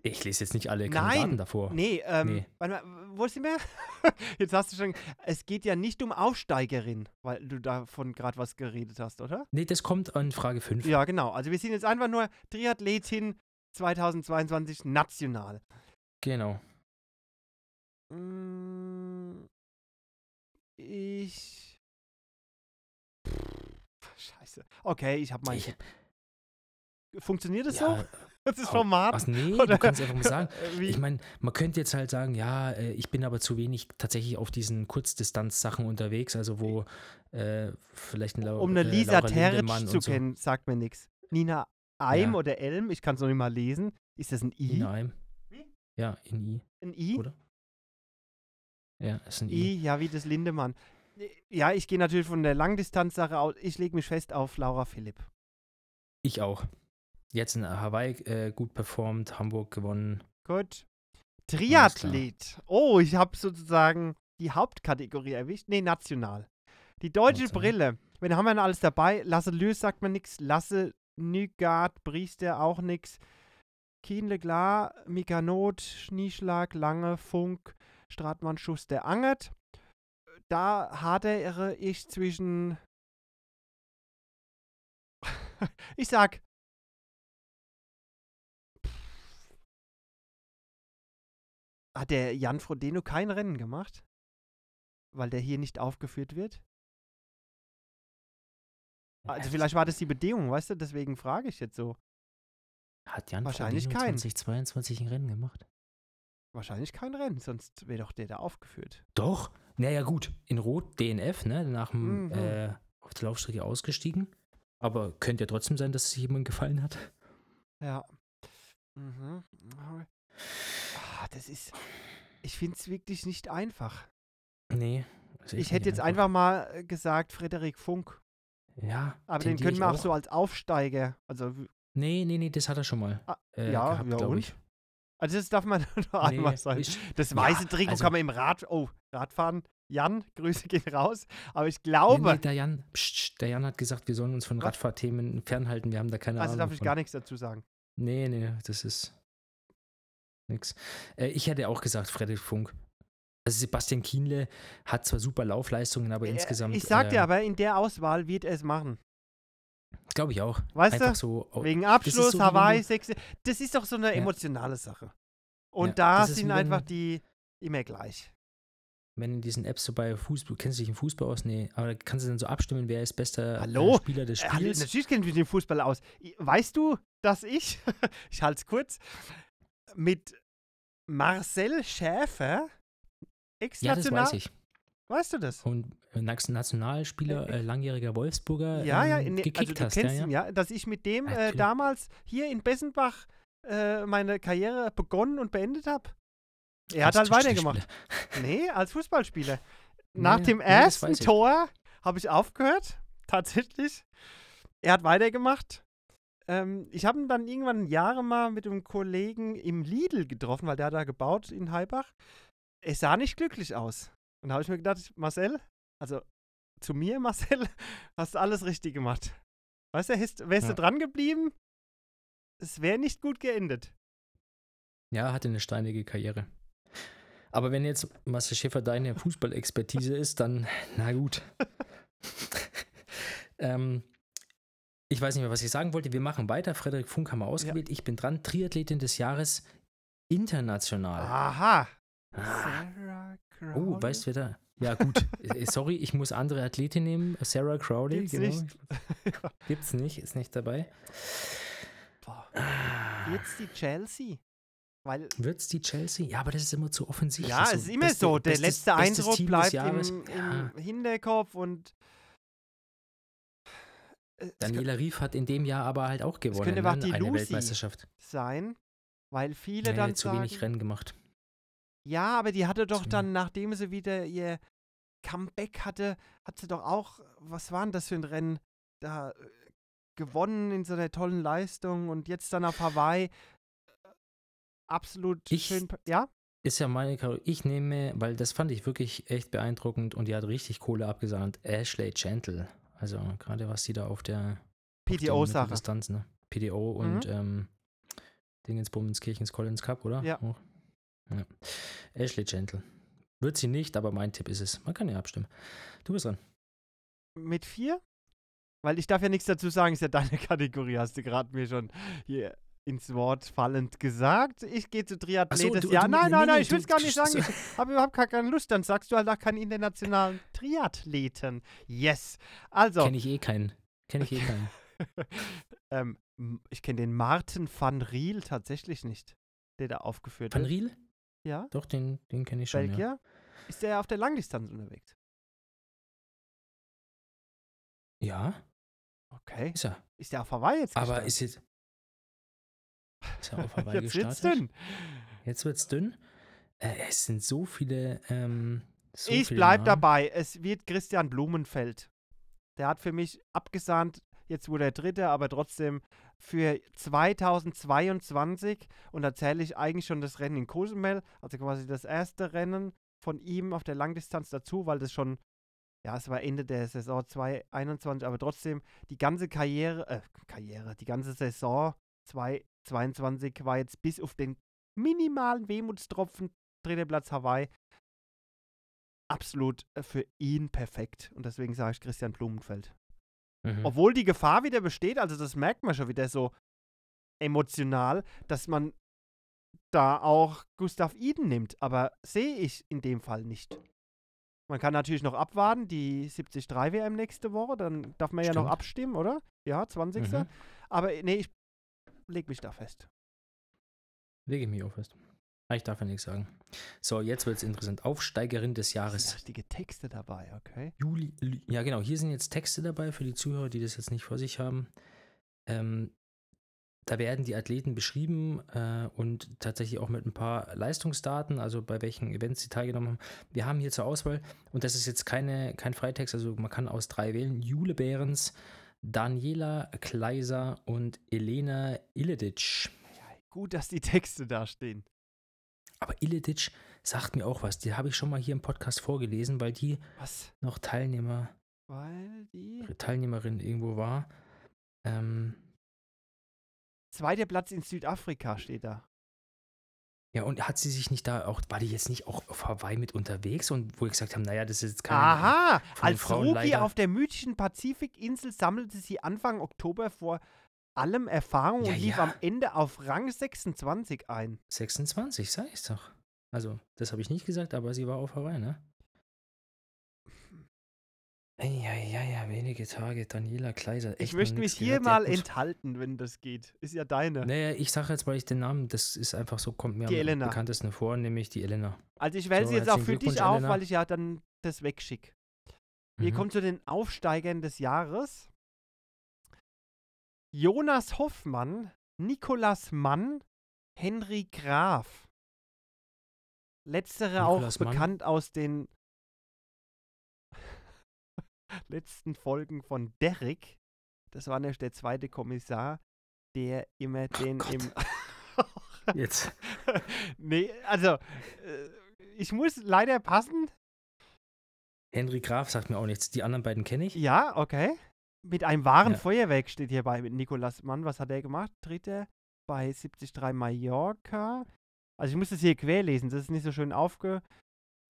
ich lese jetzt nicht alle Kandidaten Nein, davor. Nee, ähm, Nee. warte mal, wo sind wir? (laughs) Jetzt hast du schon, es geht ja nicht um Aufsteigerin, weil du davon gerade was geredet hast, oder? Nee, das kommt an Frage 5. Ja, genau. Also wir sind jetzt einfach nur Triathletin 2022 national. Genau. Mm, Ich. Scheiße. Okay, ich habe mal. Ich, Funktioniert das ja, so? Das ist Format? Was, nee, Oder- du kannst einfach mal sagen. Äh, (laughs) Wie? Ich meine, man könnte jetzt halt sagen, ja, äh, ich bin aber zu wenig tatsächlich auf diesen Kurzdistanz-Sachen unterwegs, also wo äh, vielleicht ein Lau um eine äh, Lisa Tertsch Lindemann zu so. kennen, sagt mir nichts. Nina Eim Ja. oder Elm, ich kann es noch nicht mal lesen. Ist das ein I? In einem. Wie? Ja, in I, Ein I? oder? Ja, ist ein I. I, ja, wie das Lindemann. Ja, ich gehe natürlich von der Langdistanzsache aus. Ich lege mich fest auf Laura Philipp. Ich auch. Jetzt in Hawaii äh, gut performt, Hamburg gewonnen. Gut. klar. Triathlet. Oh, ich habe sozusagen die Hauptkategorie erwischt. Nee, national. Die deutsche National. Brille. Wenn haben wir alles dabei? Lasse Lüß sagt man nichts. Lasse Nygaard, Priester auch nichts. Kien Leglar, Mikanot, Schnieschlag, Lange, Funk, Stratmann, Schuster, Angert. Da hadere ich zwischen. (laughs) ich sag. Hat der Jan Frodeno kein Rennen gemacht? Weil der hier nicht aufgeführt wird? Also vielleicht war das die Bedingung, weißt du? Deswegen frage ich jetzt so. Hat Jan Wahrscheinlich Frodeno kein. 2022 ein Rennen gemacht? Wahrscheinlich kein Rennen, sonst wäre doch der da aufgeführt. Doch. Naja, gut. In Rot DNF, ne? Nach dem Mhm. äh, auf der Laufstrecke ausgestiegen. Aber könnte ja trotzdem sein, dass es jemandem gefallen hat. Ja. Mhm. Ah, das ist. Ich finde es wirklich nicht einfach. Nee. Ich hätte jetzt einfach mal äh, gesagt, Frederik Funk. Ja. Aber den können ich wir auch so als Aufsteiger. Also, Nee, nee, nee, das hat er schon mal. Ah, äh, ja, gehabt, ja, glaube und? ich. also das darf man (laughs) nur Nee, einmal sein. ist- Das ja, weiße Trikot also- kann man im Rad. Oh, Radfahren. Jan, (laughs) Grüße gehen raus. Aber ich Nee, glaube. nee, der, Jan, pst, der Jan hat gesagt, wir sollen uns von? Radfahrthemen fernhalten. Wir haben da keine also Ahnung. darf ich von. gar nichts dazu sagen. Nee, nee, das ist nix. Äh, ich hätte auch gesagt, Frederik Funk. Also Sebastian Kienle hat zwar super Laufleistungen, aber Äh, insgesamt. Ich sag dir äh, aber, in der Auswahl wird er es machen. Glaube ich auch. Weißt Einfach du? so. au- Wegen Abschluss, so, Hawaii, du- Sechse. Das ist doch so eine Ja. emotionale Sache. Und Ja, da sind wenn- einfach die immer gleich. Wenn in diesen Apps so bei Fußball, kennst du dich im Fußball aus? Nee, aber da kannst du dann so abstimmen, wer ist bester Hallo? Äh, Spieler des Äh, hallo, Spiels. Natürlich kennt mich den Fußball aus. Weißt du, dass ich, (laughs) ich halte es kurz, mit Marcel Schäfer, ja, das ex-national, weiß ich. weißt du das? Und Nationalspieler, äh, langjähriger Wolfsburger, Ja, ja, ähm, ne, also gekickt du hast. kennst ja, ihn, ja. ja, dass ich mit dem äh, damals hier in Bessenbach äh, meine Karriere begonnen und beendet habe. Er hat halt weitergemacht. Nee, als Fußballspieler. (laughs) Nach Nee, dem ersten. Tor habe ich aufgehört, (laughs) tatsächlich. Er hat weitergemacht. Ähm, ich habe ihn dann irgendwann Jahre mal mit einem Kollegen im Lidl getroffen, weil der hat da gebaut in Heibach. Es sah nicht glücklich aus. Und da habe ich mir gedacht, Marcel, also zu mir, (laughs) Marcel, hast du alles richtig gemacht. Weißt du, wärst Ja. du dran geblieben, es wäre nicht gut geendet. Ja, hatte eine steinige Karriere. Aber wenn jetzt Marcel Schäfer deine Fußballexpertise ist, dann na gut. (laughs) ähm, ich weiß nicht mehr, was ich sagen wollte. Wir machen weiter. Frederik Funk haben wir ausgewählt. Ich bin dran. Triathletin des Jahres international. Aha. Ah. Sarah Oh, weißt du, wer da? Ja, gut. (laughs) Äh, Sorry, ich muss andere Athletin nehmen. Sarah Crowley, Gibt's genau. nicht. (laughs) Gibt's nicht, ist nicht dabei. Boah. Ah, Jetzt die Chelsea. Weil, Wird's die Chelsea? Ja, aber das ist immer zu offensichtlich. ja, es ist immer beste- so. Der bestes- letzte Eindruck bleibt Jahres. im, Ja. im Hinterkopf und. Äh, es Daniela Rief hat in dem Jahr aber halt auch gewonnen. könnte aber auch ne? Eine Lucy Weltmeisterschaft. sein, weil viele Nee, dann zu sagen, wenig Rennen gemacht. ja, aber die hatte doch dann, nachdem sie wieder ihr Comeback hatte, hat sie doch auch, was war denn das für ein Rennen, da äh, gewonnen in so einer tollen Leistung und jetzt dann auf Hawaii. Absolut Ich- schön, ja? Ist ja meine Karo Ich nehme, weil das fand ich wirklich echt beeindruckend und die hat richtig Kohle abgesandt. Ashley Gentle. Also gerade was die da auf der PTO-Sache. Mitteldistanz, ne? PTO und ähm, Dingensbummens Kirchens Collins Cup, oder? Ja. Auch. ja. Ashley Gentle. Wird sie nicht, aber mein Tipp ist es. Man kann ja abstimmen. Du bist dran. Mit vier? Weil ich darf ja nichts dazu sagen, ist ja deine (laughs) Kategorie, hast du gerade mir schon hier ins Wort fallend gesagt. Ich gehe zu Triathlet Ach so, Jahres. Nein, nein, nein, nee, ich will es gar nicht sagen. Ich (laughs) habe überhaupt gar keine Lust. Dann sagst du halt auch keinen internationalen Triathleten. Yes. Also, Kenne ich eh keinen. Kenne ich eh keinen. (laughs) ähm, ich kenne den Martin van Riel tatsächlich nicht, der da aufgeführt Van. Riel? Ja, Doch, den, den kenne ich schon. Ja. Belgier. Ist der auf der Langdistanz unterwegs? ja, Okay. ist er. Ist der auf Hawaii jetzt Aber gestartet? ist jetzt. Ist er auf Hawaii Jetzt wird's dünn. Jetzt wird's dünn. Äh, es sind so viele. Ähm, so ich viele bleib Namen. dabei. Es wird Christian Blumenfeld. Der hat für mich abgesahnt. Jetzt wurde er Dritter, aber trotzdem für 2022 und da zähle ich eigentlich schon das Rennen in Cozumel, also quasi das erste Rennen von ihm auf der Langdistanz dazu, weil das schon, ja, es war Ende der Saison 2021, aber trotzdem die ganze Karriere, äh, Karriere, die ganze Saison 2022 war jetzt bis auf den minimalen Wehmutstropfen, dritter Platz Hawaii, absolut äh, für ihn perfekt. Und deswegen sage ich Christian Blumenfeld. Mhm. Obwohl die Gefahr wieder besteht, also das merkt man schon wieder so emotional, dass man da auch Gustav Iden nimmt. Aber sehe ich in dem Fall nicht. Man kann natürlich noch abwarten, die 73 WM nächste Woche, dann darf man ja noch Stimmt. abstimmen, oder? Ja, 20. Mhm. Aber äh, nee, ich leg mich da fest. Lege ich mich auf fest. Ah, Ich darf ja nichts sagen. So, jetzt wird es interessant. Aufsteigerin des Jahres. richtige Texte dabei, okay? Juli, ja genau, hier sind jetzt Texte dabei für die Zuhörer, die das jetzt nicht vor sich haben. Ähm, da werden die Athleten beschrieben äh, und tatsächlich auch mit ein paar Leistungsdaten, also bei welchen Events sie teilgenommen haben. Wir haben hier zur Auswahl, und das ist jetzt keine, kein Freitext, also man kann aus drei wählen, Jule Behrens, Daniela Kleiser und Elena Iledic. Gut, dass die Texte da stehen. Aber Iledic sagt mir auch was, die habe ich schon mal hier im Podcast vorgelesen, weil die Was? noch Teilnehmer Weil die. Teilnehmerin irgendwo war. Ähm, Zweiter Platz in Südafrika steht da. Ja, und hat sie sich nicht da auch, war die jetzt nicht auch auf Hawaii mit unterwegs und wo ich gesagt habe, naja, das ist jetzt keine. Aha, als Rookie auf der mythischen Pazifikinsel sammelte sie Anfang Oktober vor allem Erfahrung Ja, und lief ja. am Ende auf Rang 26 ein. 26, sag ich's doch. Also, das habe ich nicht gesagt, aber sie war auf Hawaii, ne? Ja, ja, ja, wenige Tage. Daniela Kleiser. Ich möchte mich hier gehört. Mal enthalten, wenn das geht. Ist ja deine. Naja, ich sage jetzt, weil ich den Namen, das ist einfach so, kommt mir Die am Elena. bekanntesten vor, nämlich die Elena. Also ich wähle So, sie jetzt auch für dich auf, Elena. weil ich ja dann das wegschicke. Wir Mhm. kommen zu den Aufsteigern des Jahres. Jonas Hoffmann, Nikolas Mann, Henry Graf. Letztere Nikolas auch Mann. bekannt aus den letzten Folgen von Derrick. Das war nämlich der zweite Kommissar, der immer den Gott. im. (laughs) Jetzt. nee, also, äh, ich muss leider passen. Henry Graf sagt mir auch nichts. Die anderen beiden kenne ich. Ja, okay. Mit einem wahren Ja. Feuerwerk steht hierbei mit Nikolas Mann. Was hat er gemacht? Dritter bei 73 Mallorca. Also ich muss das hier querlesen, das ist nicht so schön aufge...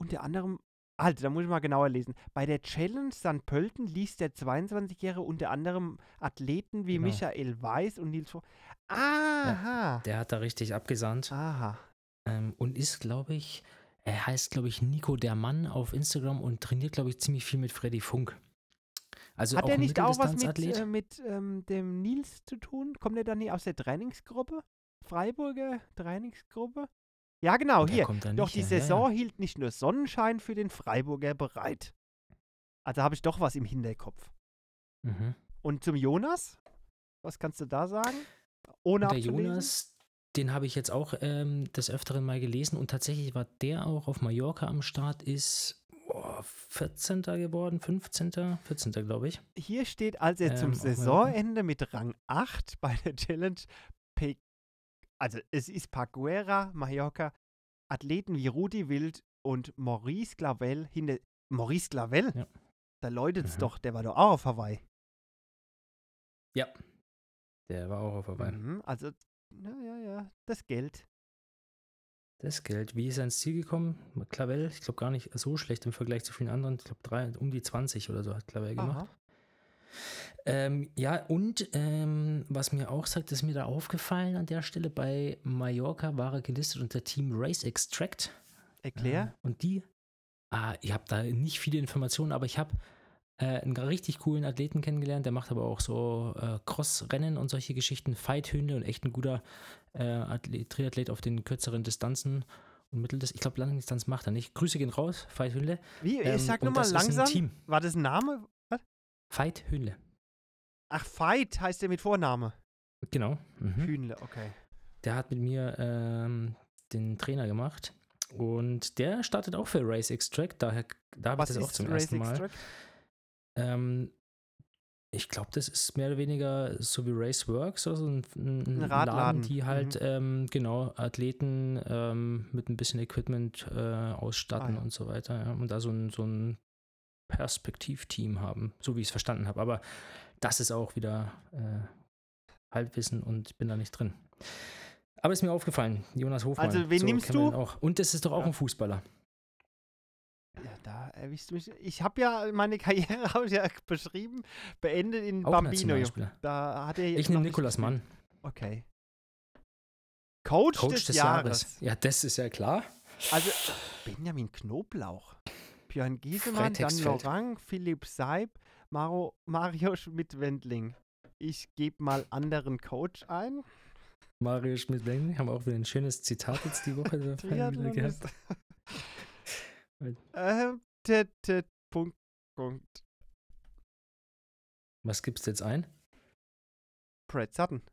Unter anderem, halt, da muss ich mal genauer lesen. Bei der Challenge St. Pölten ließ der 22-Jährige unter anderem Athleten wie Genau. Michael Weiß und Nils... Vo- Aha. Der hat da richtig abgesandt. Aha. Ähm, und ist, glaube ich, er heißt, glaube ich, Nico der Mann auf Instagram und trainiert, glaube ich, ziemlich viel mit Freddy Funk. Also Hat ein nicht auch was mit, äh, mit ähm, dem Nils zu tun? Kommt der dann nicht aus der Trainingsgruppe? Freiburger Trainingsgruppe? Ja, genau, hier. Doch die her, ja, ja. Saison hielt nicht nur Sonnenschein für den Freiburger bereit. Also habe ich doch was im Hinterkopf. Mhm. Und zum Jonas? Was kannst du da sagen? Ohne der abzulesen? Jonas, den habe ich jetzt auch ähm, des Öfteren mal gelesen und tatsächlich war der auch auf Mallorca am Start, ist boah, 14. geworden, 15., 14. glaube ich. Hier steht, als er zum Ähm, Mallorca. Saisonende mit Rang 8 bei der Challenge also es ist Paguera, Mallorca, Athleten wie Rudi Wild und Maurice Clavel hinter. Maurice Clavel? Ja. Da läutet's Mhm. doch, der war doch auch auf Hawaii. Ja. Der war auch auf Hawaii. Mhm, also, ja, ja, ja, das Geld. Das Geld, wie ist er ins Ziel gekommen? Clavel, ich glaube gar nicht so schlecht im Vergleich zu vielen anderen. Ich glaube, um die 20 oder so hat Clavel gemacht. Ähm, ja, und ähm, was mir auch sagt, ist mir da aufgefallen an der Stelle, bei Mallorca war er gelistet unter Team Race Extract. Erklär. Äh, und die, ah, ich habe da nicht viele Informationen, aber ich habe äh, einen richtig coolen Athleten kennengelernt, der macht aber auch so äh, Cross-Rennen und solche Geschichten, Fight-Hunde und echt ein guter äh, Athlet, Triathlet auf den kürzeren Distanzen und Mitteldistanz. Ich glaube, Langdistanz macht er nicht. Grüße gehen raus, Fight-Hunde. Wie, Ähm, ich sag und nochmal das ist ein langsam. Team. War das ein Name? Fight-Hunde. Ach, Fight heißt der mit Vorname. Genau. Mhm. Hühnle, okay. Der hat mit mir ähm, den Trainer gemacht. Und der startet auch für Race Extract. Daher, da habe ich das auch zum Race ersten Mal. Ähm, ich glaube, das ist mehr oder weniger so wie Race Works, also ein, ein, Ein Laden, die halt, ähm, genau, Athleten ähm, mit ein bisschen Equipment äh, ausstatten Ah, ja. und so weiter. Ja. Und da so ein, so ein Perspektivteam haben, so wie ich es verstanden habe. Aber das ist auch wieder äh, Halbwissen und ich bin da nicht drin. Aber ist mir aufgefallen, Jonas Hofmann. Also, wen nimmst kennen wir du? Auch. Und das ist doch auch Ja. ein Fußballer. Ja, da erwischst du mich. Ich habe ja meine (laughs) Karriere hab ich ja beschrieben, beendet in Auch Bambino. Da hat er Ich nehme Nikolas. Mann, Okay. Coach, Coach des, Jahres. Ja, das ist ja klar. Also Benjamin Knoblauch, Björn Giesemann, Dan Freitextfeld. Lorang, Philipp Seib, Maro, Mario Schmidt-Wendling. Ich gebe mal anderen Coach ein. Mario Schmidt-Wendling haben auch wieder ein schönes Zitat jetzt die Woche (laughs) wieder gehabt. ähm, Punkt, Punkt. Was gibst du jetzt ein? Brad Sutton.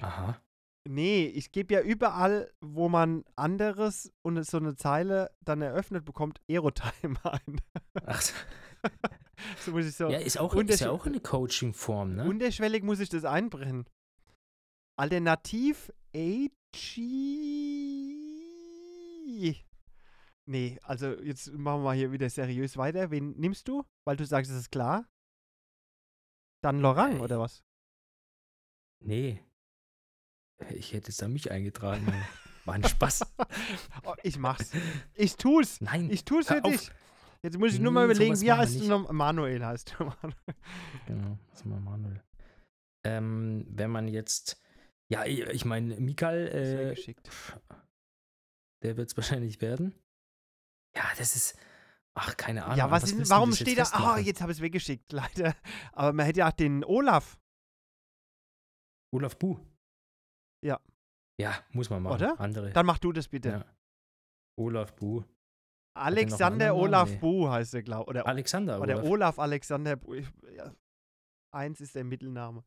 Aha. Nee, ich gebe ja überall, wo man anderes und so eine Zeile dann eröffnet bekommt, Aerotime (laughs) ein. Ach, so. (laughs) so muss ich so. ja, ist, auch, ist ja auch eine Coaching-Form, ne? Unterschwellig muss ich das einbrennen. Alternativ AG. Nee, also jetzt machen wir mal hier wieder seriös weiter. Wen nimmst du? Weil du sagst, es ist klar. Dann Lorang, oder was? Nee. Ich hätte jetzt da mich eingetragen. War ein Spaß. (laughs) Oh, ich mach's. Ich tu's. Nein. Ich tu's für dich. Jetzt muss ich nur mal überlegen, wie heißt du noch? Manuel heißt du. Manuel. Genau, das ist mal Manuel. Ähm, wenn man jetzt, ja, ich, meine, Mikal, äh, geschickt. der wird es wahrscheinlich werden. Ja, das ist, ach, keine Ahnung. Ja, was, willst ist, warum steht da? Ah, festmachen? jetzt habe ich es weggeschickt, (laughs) leider. Aber man hätte ja auch den Olaf, Olaf Bu. Ja. Ja, muss man machen. Oder? Andere. dann mach du das bitte. ja. Olaf Bu. Alexander? Olaf Nee. Bu heißt er, glaube ich. Oder, Alexander oder Olaf. Olaf Alexander Bu. Ja. Eins ist der Mittelname.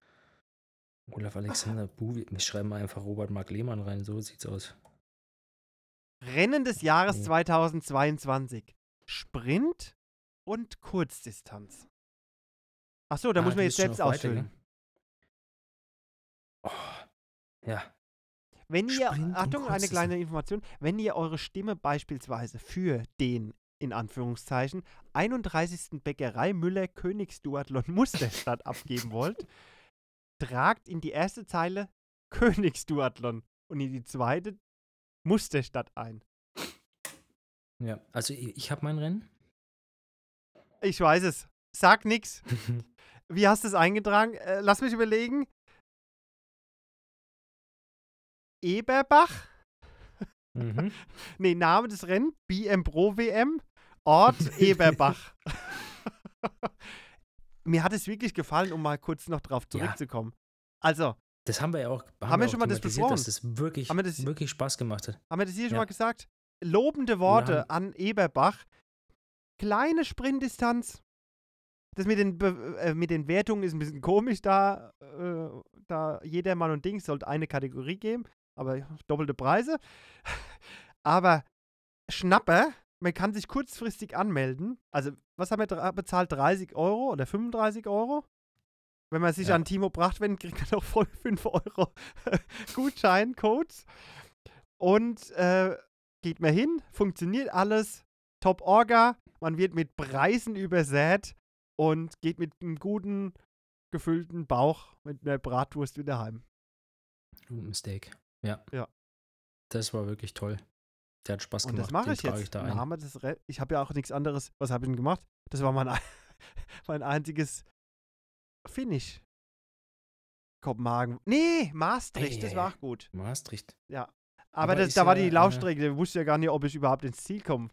Olaf Alexander Bu. Wir schreiben mal einfach Robert Mark Lehmann rein. So sieht's aus. Rennen des Jahres Nee. 2022. Sprint und Kurzdistanz. Ach so, da Ah, muss man jetzt selbst ausfüllen. Ja. Wenn ihr, Sprint Achtung, eine kleine Information, wenn ihr eure Stimme beispielsweise für den, in Anführungszeichen, 31. Bäckerei Müller Königsduathlon Musterstadt (laughs) abgeben wollt, tragt in die erste Zeile Königsduathlon und in die zweite Musterstadt ein. Ja. Also ich, ich habe mein Rennen. Ich weiß es. Sag nix. (laughs) Wie hast du es eingetragen? Äh, lass mich überlegen. Eberbach? mhm. (laughs) Nee, Name des Rennen, BM Pro WM. Ort (laughs) Eberbach. (laughs) Mir hat es wirklich gefallen, um mal kurz noch drauf Ja. zurückzukommen. Also, Das haben wir ja auch. Haben wir auch schon mal das besprochen? Dass das wirklich, Haben wir das- wirklich Spaß gemacht hat. haben wir das hier schon Ja. mal gesagt? Lobende Worte haben- an Eberbach. Kleine Sprintdistanz. Das mit den, Be äh, mit den Wertungen ist ein bisschen komisch, da, äh, da jeder Mann und Ding sollte eine Kategorie geben, aber doppelte Preise. aber Schnapper, man kann sich kurzfristig anmelden. Also, was haben wir bezahlt? 30 Euro oder 35 Euro? Wenn man sich Ja. an Timo Bracht wendet, kriegt man noch voll 5 Euro (laughs) Gutscheincodes. Und äh, geht man hin, funktioniert alles, top Orga, man wird mit Preisen übersät und geht mit einem guten, gefüllten Bauch mit einer Bratwurst wieder heim. Steak. Ja. Ja. Das war wirklich toll. Der hat Spaß Und gemacht. das mache ich jetzt. Ich, da ein. das ich habe ja auch nichts anderes. Was habe ich denn gemacht? Das war mein, ein- (laughs) mein einziges Finish. Kopenhagen. Nee, Maastricht, das Ei, war auch gut. Maastricht. Aber, Aber das, da war ja, die äh, Laufstrecke, da wusste ja gar nicht, ob ich überhaupt ins Ziel komme.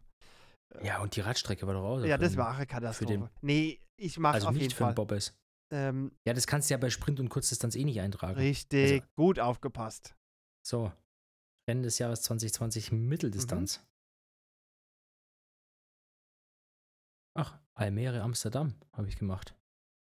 Ja, und die Radstrecke war doch auch. Ja, das war auch eine Katastrophe. den- nee, ich mache Also auf nicht jeden für den Fall. Bobbes. Ähm, Ja, das kannst du ja bei Sprint und Kurzdistanz eh nicht eintragen. richtig, gut aufgepasst. So. Rennen des Jahres 2020 Mitteldistanz. Mhm. Ach, Almere Amsterdam habe ich gemacht.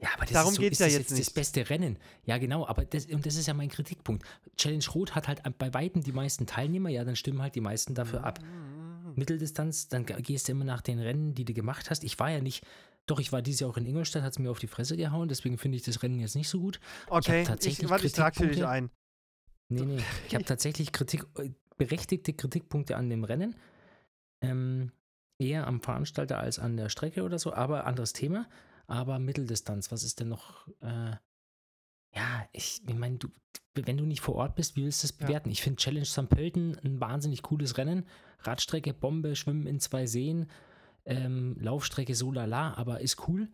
Ja, aber das Darum ist so, geht's ist ja das jetzt das nicht. beste Rennen. Ja, genau, aber das, und das ist ja mein Kritikpunkt. Challenge Rot hat halt bei Weitem die meisten Teilnehmer, ja, dann stimmen halt die meisten dafür ab. Mhm. Mitteldistanz, dann ge- gehst du immer nach den Rennen, die du gemacht hast. Ich war ja nicht, doch, ich war dieses Jahr auch in Ingolstadt, hat es mir auf die Fresse gehauen, deswegen finde ich das Rennen jetzt nicht so gut. Okay, ich, tatsächlich warte, ich trage für dich ein. Nee, nee. (laughs) Ich habe tatsächlich Kritik, äh, berechtigte Kritikpunkte an dem Rennen. Ähm, eher am Veranstalter als an der Strecke oder so, aber anderes Thema. Aber Mitteldistanz, was ist denn noch? Äh, ja, ich, ich meine, du, wenn du nicht vor Ort bist, wie willst du das Ja. bewerten? Ich finde Challenge St. Pölten ein wahnsinnig cooles Rennen. Radstrecke, Bombe, Schwimmen in zwei Seen. Ähm, Laufstrecke so lala, aber ist cool.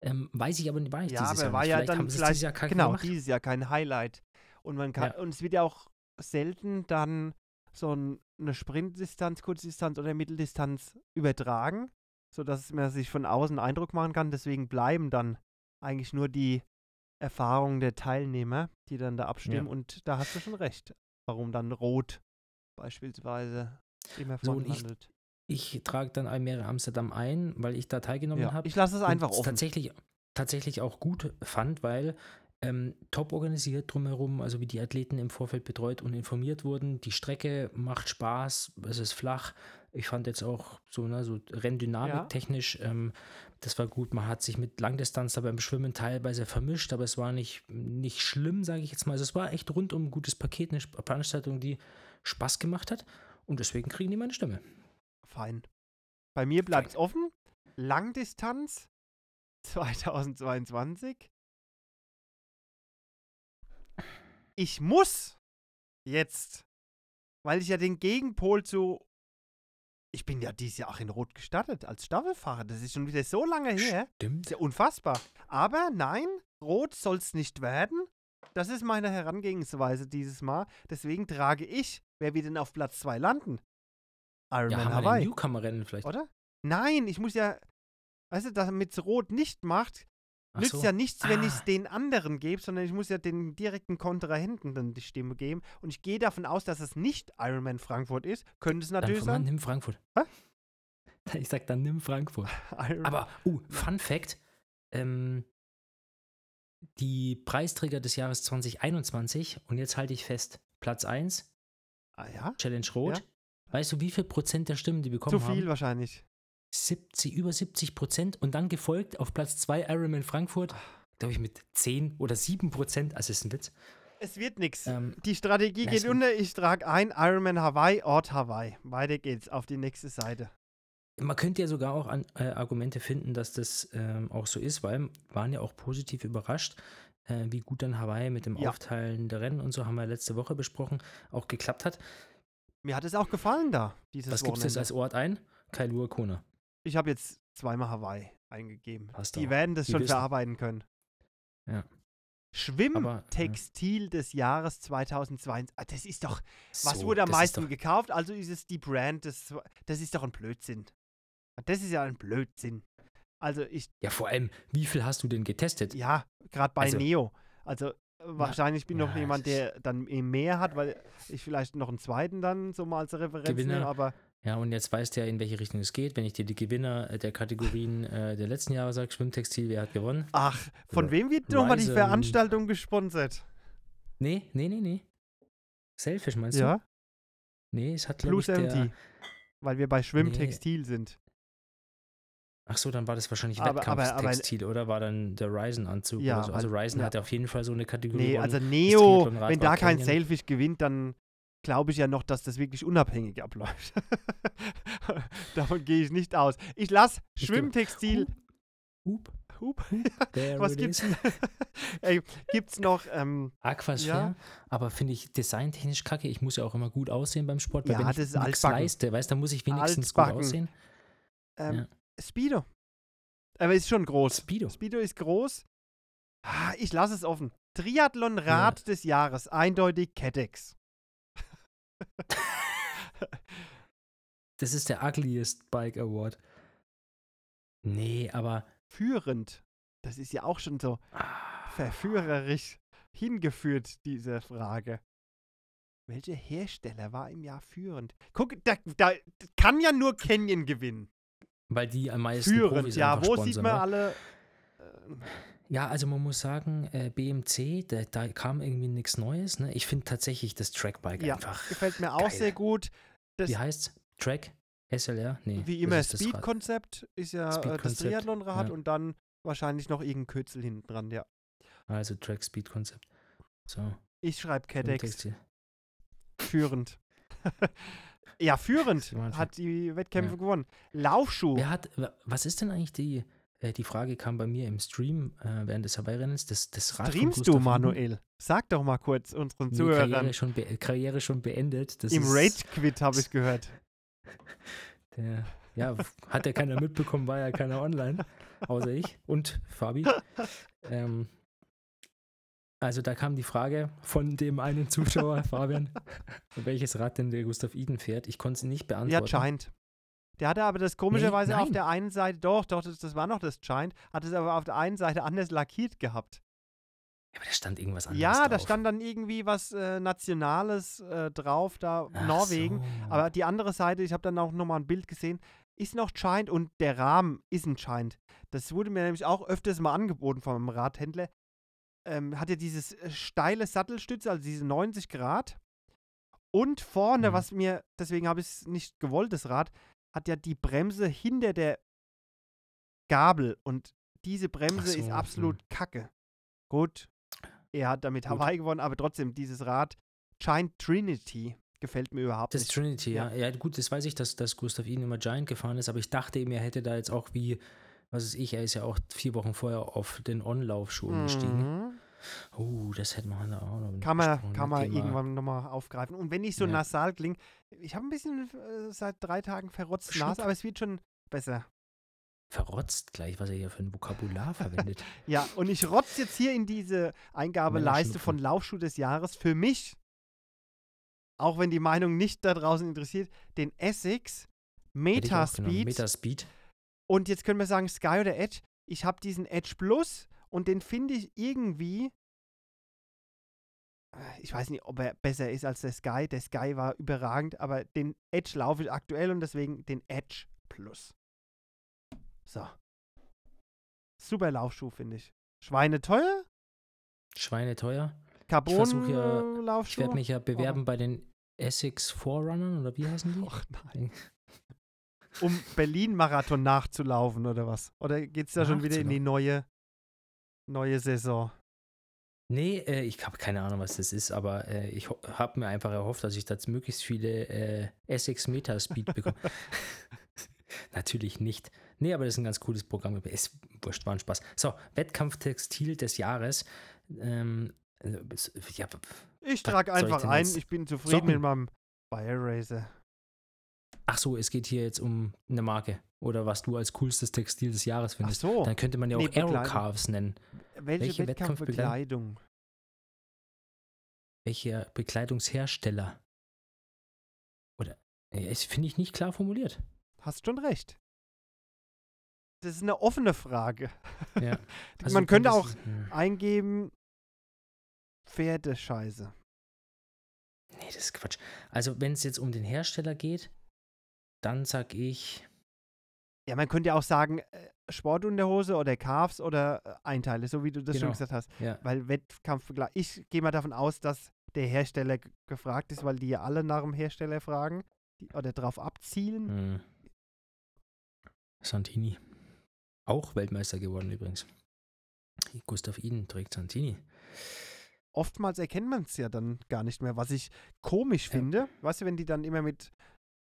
Ähm, weiß ich aber nicht, war ich Ja, dieses aber Jahr war nicht. ja Vielleicht dann haben sie vielleicht, dieses Jahr kacke genau, gemacht. dieses Jahr kein Highlight. Und man kann, Ja. und es wird ja auch selten dann so ein, eine Sprintdistanz, Kurzdistanz oder Mitteldistanz übertragen, sodass man sich von außen Eindruck machen kann. Deswegen bleiben dann eigentlich nur die Erfahrungen der Teilnehmer, die dann da abstimmen. Ja. Und da hast du schon recht, warum dann Rot beispielsweise immer So, vorne und ich- landet. Ich trage dann Almere Amsterdam ein, weil ich da teilgenommen Ja. habe. Ich lasse es einfach offen. Tatsächlich, tatsächlich auch gut fand, weil ähm, top organisiert drumherum, also wie die Athleten im Vorfeld betreut und informiert wurden. Die Strecke macht Spaß, es ist flach. Ich fand jetzt auch so, ne, so Renndynamik Ja. technisch, ähm, das war gut. Man hat sich mit Langdistanz da beim Schwimmen teilweise vermischt, aber es war nicht, nicht schlimm, sage ich jetzt mal. Also es war echt rundum ein gutes Paket, eine Veranstaltung, die Spaß gemacht hat. Und deswegen kriegen die meine Stimme. Fein. Bei mir bleibt es offen. Langdistanz (laughs) 2022. Ich muss jetzt, weil ich ja den Gegenpol zu. Ich bin ja dieses Jahr auch in Rot gestartet als Staffelfahrer. Das ist schon wieder so lange her. Stimmt. Ist ja unfassbar. Aber nein, Rot soll es nicht werden. Das ist meine Herangehensweise dieses Mal. Deswegen trage ich, wer wird denn auf Platz 2 landen? Ironman Ja, haben wir Hawaii. ein Newcomer-Rennen vielleicht? Oder? Nein, ich muss ja, weißt du, damit es Rot nicht macht, Ach nützt so. ja nichts, wenn ich es Ah. den anderen gebe, sondern ich muss ja den direkten Kontrahenten dann die Stimme geben. Und ich gehe davon aus, dass es nicht Ironman Frankfurt ist. Könnte es Dann natürlich Mann, sein. nimm Frankfurt. Hä? (laughs) Ich sag dann nimm Frankfurt. (laughs) Aber, uh, Fun Fact: ähm, Die Preisträger des Jahres 2021, und jetzt halte ich fest: Platz 1, ah, ja? Challenge Rot. Ja. Weißt du, wie viel Prozent der Stimmen die bekommen Zu viel haben? wahrscheinlich. 70, über 70 Prozent und dann gefolgt auf Platz 2 Ironman Frankfurt, glaube ich, mit 10 oder 7 Prozent. Also, ist ein Witz. Es wird nichts. Ähm, Die Strategie geht unter. Ich trage ein Ironman Hawaii, Ort Hawaii. Weiter geht's auf die nächste Seite. Man könnte ja sogar auch an, äh, Argumente finden, dass das ähm, auch so ist, weil wir waren ja auch positiv überrascht, äh, wie gut dann Hawaii mit dem Ja. Aufteilen der Rennen und so, haben wir letzte Woche besprochen, auch geklappt hat. Mir hat es auch gefallen da, dieses Was gibt es als Ort ein? Kailua Kona. Ich habe jetzt zweimal Hawaii eingegeben. Passt Die auch. werden das Die schon wissen. verarbeiten können. Ja. Schwimmtextil des Jahres 2022. Ah, Das ist doch, was So, wurde am das ist meisten doch- gekauft? Also ist es die Brand, des, das ist doch ein Blödsinn. Das ist ja ein Blödsinn. Also ich, Ja, vor allem, wie viel hast du denn getestet? ja, gerade bei Also- Neo. Also äh, wahrscheinlich bin ich noch ja, jemand, der dann mehr hat, weil ich vielleicht noch einen zweiten dann so mal als Referenz Gewinner. nehme, aber Ja, und jetzt weißt du ja, in welche Richtung es geht. Wenn ich dir die Gewinner äh, der Kategorien äh, der letzten Jahre sage, Schwimmtextil, wer hat gewonnen? ach, von Oder wem wird nochmal die. Veranstaltung gesponsert? Nee, nee, nee, nee. Selfish meinst du? Ja, Nee, es hat, Plus ich, MT. Weil wir bei Schwimmtextil sind. Ach so, dann war das wahrscheinlich Wettkampfstextil oder war dann der Ryzen-Anzug Ja, oder so. Also weil- Ryzen ja. hat auf jeden Fall so eine Kategorie. Nee, also Neo, wenn da kein Canyon. Selfish gewinnt, dann glaube ich ja noch, dass das wirklich unabhängig abläuft. (laughs) Davon gehe ich nicht aus. Ich lasse Schwimmtextil. Hup, Hup. there Was gibt's? (laughs) Ey, gibt's noch, ähm, Aquasphere, Ja. aber finde ich designtechnisch kacke. Ich muss ja auch immer gut aussehen beim Sport, weil Ja, wenn das ich ist nichts leiste, weißt du, dann muss ich wenigstens Altbacken. gut aussehen. ähm Ja. Speedo. Aber ist schon groß. Speedo. Speedo ist groß. Ah, Ich lasse es offen. Triathlon-Rad des Jahres. Eindeutig Cadex. (laughs) Das ist der ugliest Bike Award. Nee, aber Führend. Das ist ja auch schon so ah, verführerisch hingeführt, diese Frage. Welcher Hersteller war im Jahr führend? Guck, da, da kann ja nur Canyon gewinnen. weil die am meisten Führend, Profis ja. Wo sponsern, sieht man oder? alle. äh, Ja, also man muss sagen, äh, BMC, da, da kam irgendwie nichts Neues. Ne? Ich finde tatsächlich das Trackbike Ja, einfach. Gefällt mir auch geil. sehr gut. Das, Wie heißt's? Track? SLR? Nee. wie immer. Speed-Konzept ist ja äh, das Triathlon-Rad ja. und dann wahrscheinlich noch irgendein Kürzel hinten dran, ja. Also Track Speed Konzept. So. Ich schreibe Cadex. Führend. (laughs) ja, führend hat die Wettkämpfe Ja. gewonnen. Laufschuh. Wer hat, wa- was ist denn eigentlich die, die Frage kam bei mir im Stream äh, während des Herbeirennens, das, das Rad Streamst du? Manuel? Sag doch mal kurz unseren Nee, Zuhörern. Karriere schon, Karriere schon beendet. Das Im Rage-Quit habe ich gehört. (laughs) Der, ja, hat ja keiner mitbekommen, war ja keiner online, außer ich und Fabi. Ähm, also da kam die Frage von dem einen Zuschauer, Fabian, (laughs) welches Rad denn der Gustav Iden fährt. Ich konnte es nicht Ja, beantworten. Der hatte aber das komischerweise auf nein. der einen Seite, doch, doch, das, das war noch das Giant, hat es aber auf der einen Seite anders lackiert gehabt. Ja, aber da stand irgendwas anderes Ja, da drauf. stand dann irgendwie was äh, Nationales äh, drauf, da Ach Norwegen. so. Aber die andere Seite, ich habe dann auch nochmal ein Bild gesehen, ist noch Giant und der Rahmen ist ein Giant. Das wurde mir nämlich auch öfters mal angeboten von einem Radhändler. Ähm, hat ja dieses äh, steile Sattelstütze, also diese 90 Grad. Und vorne, Mhm. was mir, deswegen habe ich es nicht gewollt, das Rad, hat ja die Bremse hinter der Gabel. Und diese Bremse so, ist absolut kacke. Gut, er hat damit Gut. Hawaii gewonnen, aber trotzdem, dieses Rad, Giant Trinity, gefällt mir überhaupt Das nicht. Trinity, ja. ja. gut, das weiß ich, dass, dass Gustav Iden immer Giant gefahren ist, aber ich dachte eben, er hätte da jetzt auch wie, was weiß ich, er ist ja auch vier Wochen vorher auf den On-Laufschuh umgestiegen. Mhm. Oh, das hätte man da auch noch Kann man, kann man Thema- irgendwann nochmal aufgreifen. Und wenn ich so Ja. nasal klinge, ich habe ein bisschen äh, seit drei Tagen verrotzt Schnupf. Nase, aber es wird schon besser. Verrotzt gleich, was er hier für ein Vokabular verwendet. (laughs) Ja, und ich rotze jetzt hier in diese Eingabeleiste von Laufschuh des Jahres für mich, auch wenn die Meinung nicht da draußen interessiert, den Essex. Metaspeed. Metaspeed. Und jetzt können wir sagen Sky oder Edge. Ich habe diesen Edge Plus und den finde ich irgendwie. Ich weiß nicht, ob er besser ist als der Sky. Der Sky war überragend, aber den Edge laufe ich aktuell und deswegen den Edge Plus. So. Super Laufschuh, finde ich. Schweine teuer? Schweine teuer. Carbon ja- äh, Ich Laufschuh? werde mich ja bewerben bei den Essex Forerunnern oder wie heißen die? (laughs) Och nein. Um Berlin-Marathon nachzulaufen oder was? Oder geht es da schon wieder in die neue, neue Saison? Nee, äh, ich habe keine Ahnung, was das ist, aber äh, ich habe mir einfach erhofft, dass ich da möglichst viele äh, Essex Metaspeed bekomme. (laughs) (laughs) Natürlich nicht. Nee, aber das ist ein ganz cooles Programm. Es wurscht, war ein Spaß. So, Wettkampftextil des Jahres. Ähm, äh, ja, Ich trage ich einfach denn ein, ich bin zufrieden Socken? mit meinem Fire Racer. ach so, es geht hier jetzt um eine Marke oder was du als coolstes Textil des Jahres findest. so, Dann könnte man ja auch Nee, Bekleidung. Aerocalves nennen. welche, welche Wettkampfbekleidung? Welcher Bekleidungshersteller? Oder, äh, es finde ich nicht klar formuliert. Hast schon recht. das ist eine offene Frage. Ja. (laughs) Also Man könnte könntest- hm. Eingeben Pferdescheiße. Nee, das ist Quatsch. Also, wenn es jetzt um den Hersteller geht, dann sag ich, Ja, man könnte ja auch sagen, äh, Sportunterhose oder Calves oder äh, Einteile, so wie du das schon Genau. gesagt hast. ja, Weil Wettkampfvergleich. Ich gehe mal davon aus, dass der Hersteller gefragt ist, weil die ja alle nach dem Hersteller fragen oder darauf abzielen. hm. Santini. Auch Weltmeister geworden übrigens. Gustav Iden trägt Santini. Oftmals erkennt man es ja dann gar nicht mehr, was ich komisch Ja. finde. Weißt du, wenn die dann immer mit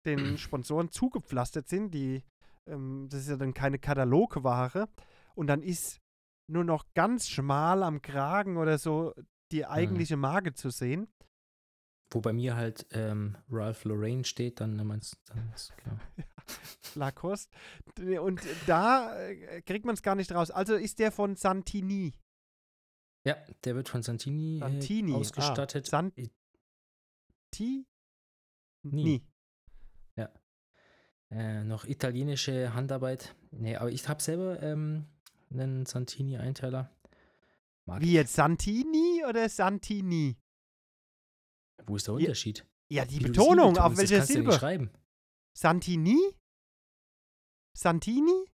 den Sponsoren zugepflastert sind, die, ähm, das ist ja dann keine Katalogware und dann ist nur noch ganz schmal am Kragen oder so die eigentliche Marke zu sehen. Wo bei mir halt ähm, Ralph Lauren steht, dann meinst dann ist klar. (laughs) Lacoste. Und da äh, kriegt man es gar nicht raus. Also ist der von Santini. Ja, der wird von Santini, Santini. Äh, ah, ausgestattet. Äh, noch italienische Handarbeit. Nee, aber ich habe selber ähm, einen Santini-Einteiler. Wie jetzt Santini oder Santini? Wo ist der Ja, Unterschied? Ja, die Wie Betonung, auf welcher ja Silbe? schreiben. Santini? Santini?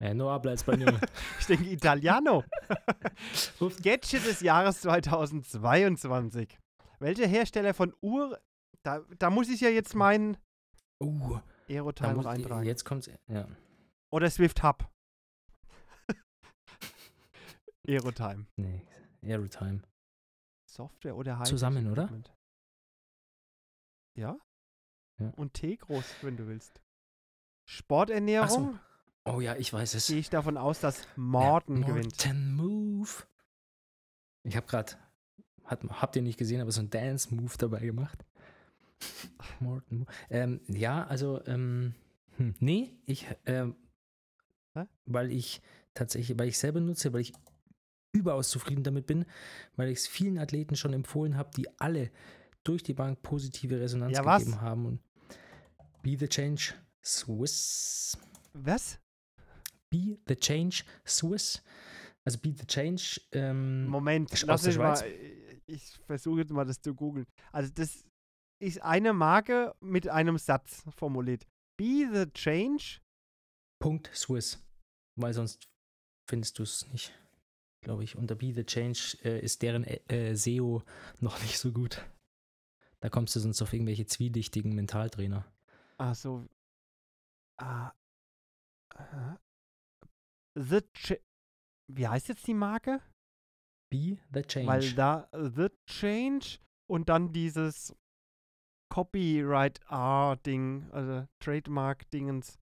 Äh, no habla español. (laughs) Ich denke Italiano. (laughs) Gadget des Jahres 2022. Welcher Hersteller von Uhr. Da, da muss ich ja jetzt meinen uh, da Aeroteil muss, eintragen. jetzt kommt's. Ja. Oder Swift Hub. (laughs) Aerotime. Nee, Aerotime. Software oder High Zusammen, oder? Ja? Ja. Und T groß, wenn du willst. Sporternährung. Oh ja, ich weiß es. Gehe ich davon aus, dass Morton Ja, gewinnt. Morton Move. Ich habe gerade, habt ihr nicht gesehen, aber so ein Dance-Move dabei gemacht. Morton. Ähm, ja, also, ähm, hm, nee, ich, ähm, weil ich tatsächlich, weil ich selber nutze, weil ich überaus zufrieden damit bin, weil ich es vielen Athleten schon empfohlen habe, die alle durch die Bank positive Resonanz Ja, was? gegeben haben. Und Be the Change Swiss. Was? Be the Change Swiss. Also Be the Change. Ähm, Moment, lass mich mal. Äh, Ich versuche jetzt mal das zu googeln. Also, das ist eine Marke mit einem Satz formuliert. Be the change. Punkt Swiss. Weil sonst findest du es nicht, glaube ich. Unter Be the Change äh, ist deren äh, äh, SEO noch (laughs) nicht so gut. Da kommst du sonst auf irgendwelche zwielichtigen Mentaltrainer. Ach so. Ah. aha. The Ch Wie heißt jetzt die Marke? Be the Change. Weil da The Change und dann dieses Copyright R-Ding, also Trademark-Dingens.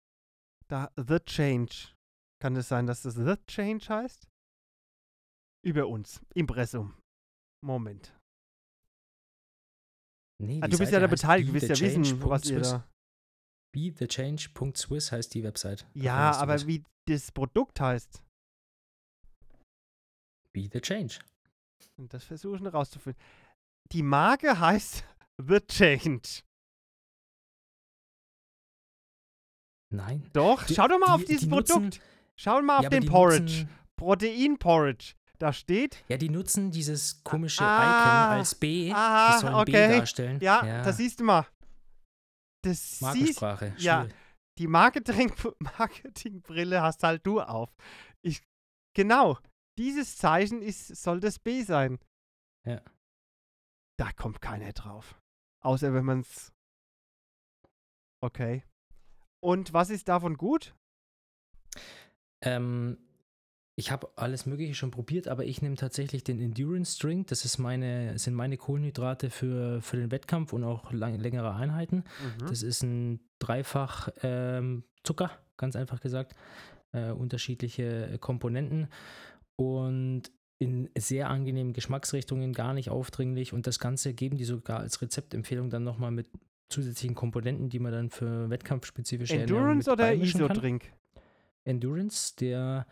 Da The Change. Kann es sein, dass das The Change heißt? Über uns. Impressum. Moment. nee, Ah, du bist Seite ja da beteiligt, du wirst ja wissen, was ihr Swiss. da. Be the Change.swiss heißt die Website. Da Ja, aber wie das Produkt heißt, Be the Change. und das versuche ich noch rauszufinden. Die Marke heißt The Change. Nein. Doch, Die- schau doch mal auf die- dieses die nutzen- Produkt. Schau mal auf Ja, den Porridge. Nutzen, Protein-Porridge. Da steht, ja, die nutzen dieses komische Ah, Icon als B. aha, die sollen okay. B darstellen. ja, das siehst du mal. Das siehst, Markensprache. ja. schwierig. die Marketing (laughs) Marketingbrille hast halt du auf. Ich, genau, dieses Zeichen ist, soll das B sein. Ja. Da kommt keiner drauf. Außer wenn man es. Okay. Und was ist davon gut? Ähm, ich habe alles Mögliche schon probiert, aber ich nehme tatsächlich den Endurance Drink. Das ist meine, sind meine Kohlenhydrate für, für den Wettkampf und auch lang, längere Einheiten. Mhm. Das ist ein Dreifach ähm, Zucker, ganz einfach gesagt. Äh, unterschiedliche Komponenten und in sehr angenehmen Geschmacksrichtungen, gar nicht aufdringlich. Und das Ganze geben die sogar als Rezeptempfehlung dann nochmal mit zusätzlichen Komponenten, die man dann für wettkampfspezifische Endurance oder. Isodrink? Endurance, der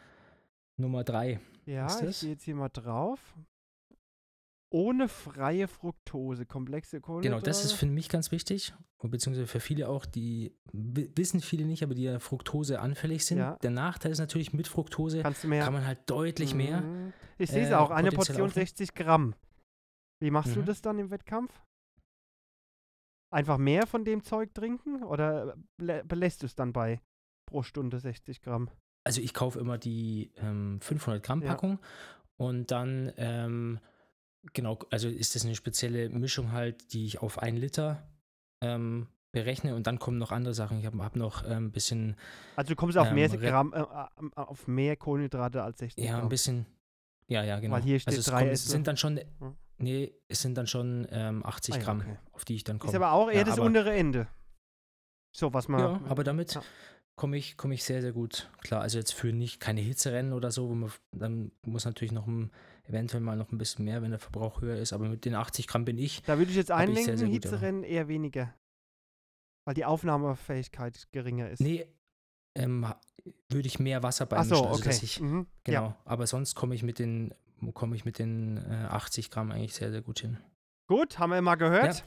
Nummer 3. Ja, ich gehe jetzt hier mal drauf. Ohne freie Fructose, komplexe Kohlenhydrate. Genau, das ist für mich ganz wichtig, und beziehungsweise für viele auch, die wi- wissen viele nicht, aber die ja Fructose anfällig sind. Ja. Der Nachteil ist natürlich, mit Fructose du mehr. kann man halt deutlich mehr. Mhm. Ich sehe es äh, auch, eine Portion aufnehmen. 60 Gramm. Wie machst du Mhm. das dann im Wettkampf? Einfach mehr von dem Zeug trinken oder belä- belässt du es dann bei pro Stunde 60 Gramm? Also ich kaufe immer die ähm, 500 Gramm Ja. Packung und dann, ähm, genau, also ist das eine spezielle Mischung halt, die ich auf ein Liter ähm, berechne und dann kommen noch andere Sachen. Ich habe hab noch ein ähm, bisschen, Also du kommst auf mehr Ähm, Red- Gramm, äh, äh, auf mehr Kohlenhydrate als 60 ja, ein Gramm. bisschen, ja, ja, genau. Weil hier steht also es, kommt, es sind dann schon, Hm. nee, es sind dann schon ähm, 80 Ah ja, Gramm, okay. auf die ich dann Ist komme. aber auch eher Ja, das aber- untere Ende. So, was man. Ja, aber damit Ja. komme ich, komme ich sehr, sehr gut klar. Also jetzt für nicht keine Hitzerennen oder so, wo man dann muss natürlich noch ein, eventuell mal noch ein bisschen mehr, wenn der Verbrauch höher ist, aber mit den 80 Gramm bin ich. Da würde ich jetzt ich sehr, einlenken, sehr ja. Hitzerennen eher weniger. Weil die Aufnahmefähigkeit geringer ist. Nee, ähm, würde ich mehr Wasser Ach so, beimischen, also okay. dass ich, mhm. genau, Ja. aber sonst komme ich mit den, komme ich mit den äh, 80 Gramm eigentlich sehr, sehr gut hin. Gut, haben wir mal gehört.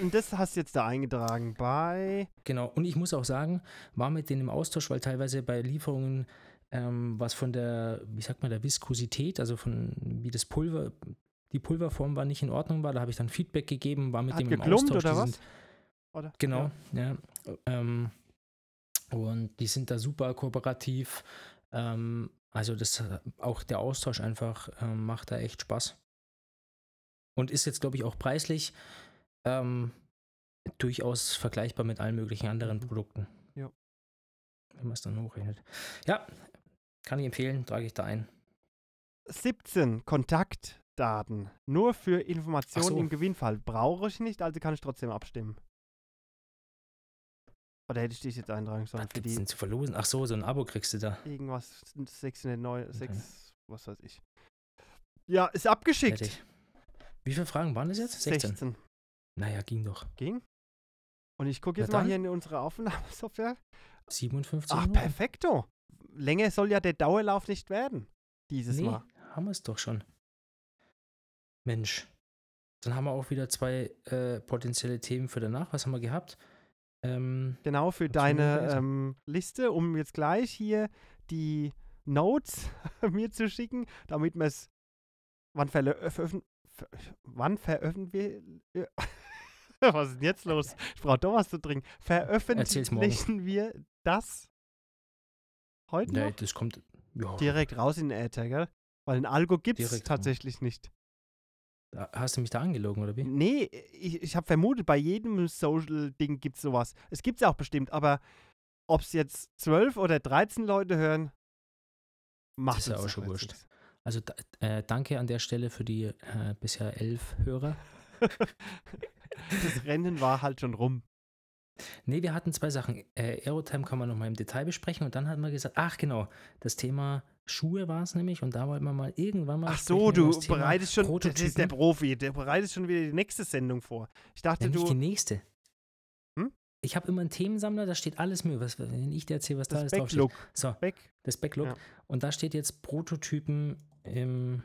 Und das hast du jetzt da eingetragen bei. Genau, und ich muss auch sagen, war mit denen im Austausch, weil teilweise bei Lieferungen ähm, was von der, wie sagt man, der Viskosität, also von wie das Pulver, die Pulverform war nicht in Ordnung war, da habe ich dann Feedback gegeben, war mit Hat dem im Austausch. oder was? Sind, Oder? genau, ja. Ähm, und die sind da super kooperativ. Ähm, also das auch der Austausch einfach ähm, macht da echt Spaß. Und ist jetzt, glaube ich, auch preislich ähm, durchaus vergleichbar mit allen möglichen anderen Produkten. Ja. Wenn man es dann hochrechnet. Ja, kann ich empfehlen, trage ich da ein. 17 Kontaktdaten. Nur für Informationen so. im Gewinnfall. Brauche ich nicht, also kann ich trotzdem abstimmen. Oder hätte ich dich jetzt eintragen sollen Was für die zu verlosen? Ach so, so ein Abo kriegst du da. irgendwas 609, 6, was weiß ich. Ja, ist abgeschickt. Fertig. Wie viele Fragen waren das jetzt? 16. 16. Naja, ging doch. Ging. Und ich gucke jetzt mal hier in unsere Aufnahmesoftware. 57 Ach, Minuten. perfekto. Länger soll ja der Dauerlauf nicht werden. Dieses Nee, Mal. haben wir es doch schon. Mensch. Dann haben wir auch wieder zwei äh, potenzielle Themen für danach. Was haben wir gehabt? Ähm, Genau, für deine ähm, Liste, um jetzt gleich hier die Notes (laughs) mir zu schicken, damit wir es. Wann, verlö- veröffent ver wann veröffentlichen (laughs) wir. was ist denn jetzt los? Ich brauche doch was zu trinken. Veröffentlichen wir das heute nee, noch? das kommt. Ja, Direkt raus in den Äther, gell? Weil ein Algo gibt es tatsächlich nicht. da- hast du mich da angelogen, oder wie? Nee, ich, ich habe vermutet, bei jedem Social-Ding gibt es sowas. Es gibt es ja auch bestimmt, aber ob es jetzt 12 oder 13 Leute hören, macht ist ja auch schon wurscht. nix. Also äh, danke an der Stelle für die äh, bisher elf Hörer. (laughs) das Rennen war halt schon rum. Nee, wir hatten zwei Sachen. Äh, Aerotime kann man nochmal im Detail besprechen und dann hatten wir gesagt, ach genau, das Thema Schuhe war es nämlich und da wollten wir mal irgendwann mal Ach so, du das bereitest schon, das ist der Prototypen. Profi, der bereitet schon wieder die nächste Sendung vor. Ich dachte, Ja, nicht die du, nächste. Hm? Ich habe immer einen Themensammler, da steht alles mir, was, wenn ich dir erzähle, was da das alles draufsteht. Backlook, So, Back, das Backlook. Ja. Und da steht jetzt Prototypen im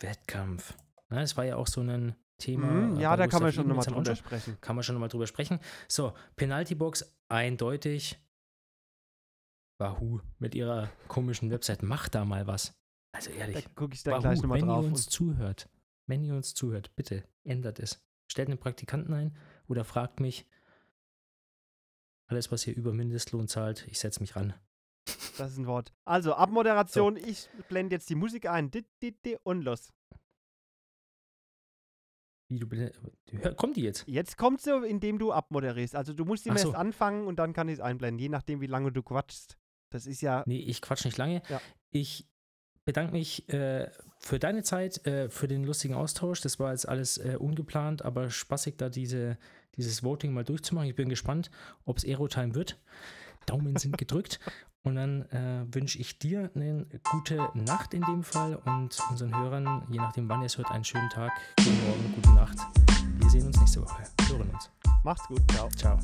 Wettkampf. Na, das war ja auch so ein Thema. mhm, äh, ja, da kann man schon nochmal drüber sprechen. Kann man schon nochmal drüber sprechen. So, Penaltybox eindeutig. Wahoo mit ihrer komischen Website. Macht da mal was. Also Da ehrlich. gucke ich dann Wahoo, gleich nochmal wenn drauf. ihr uns zuhört, wenn ihr uns zuhört, bitte ändert es. Stellt einen Praktikanten ein oder fragt mich, alles, was ihr über Mindestlohn zahlt, ich setze mich ran. das ist ein Wort. Also, Abmoderation, ich blende jetzt die Musik ein. Und los. Wie du kommt die jetzt? Jetzt kommt sie, indem du abmoderierst. Also du musst immer so. erst anfangen und dann kann ich es einblenden, je nachdem, wie lange du quatschst. Das ist ja. Nee, ich quatsch nicht lange. Ja. Ich bedanke mich äh, für deine Zeit, äh, für den lustigen Austausch. Das war jetzt alles äh, ungeplant, aber spaßig, da diese, dieses Voting mal durchzumachen. Ich bin gespannt, ob es Aerotime wird. Daumen sind gedrückt. (laughs) Und dann äh, wünsche ich dir eine gute Nacht in dem Fall und unseren Hörern, je nachdem wann ihr es hört, einen schönen Tag, guten Morgen, gute Nacht. Wir sehen uns nächste Woche. Hören uns. Macht's gut. Ciao. Ciao.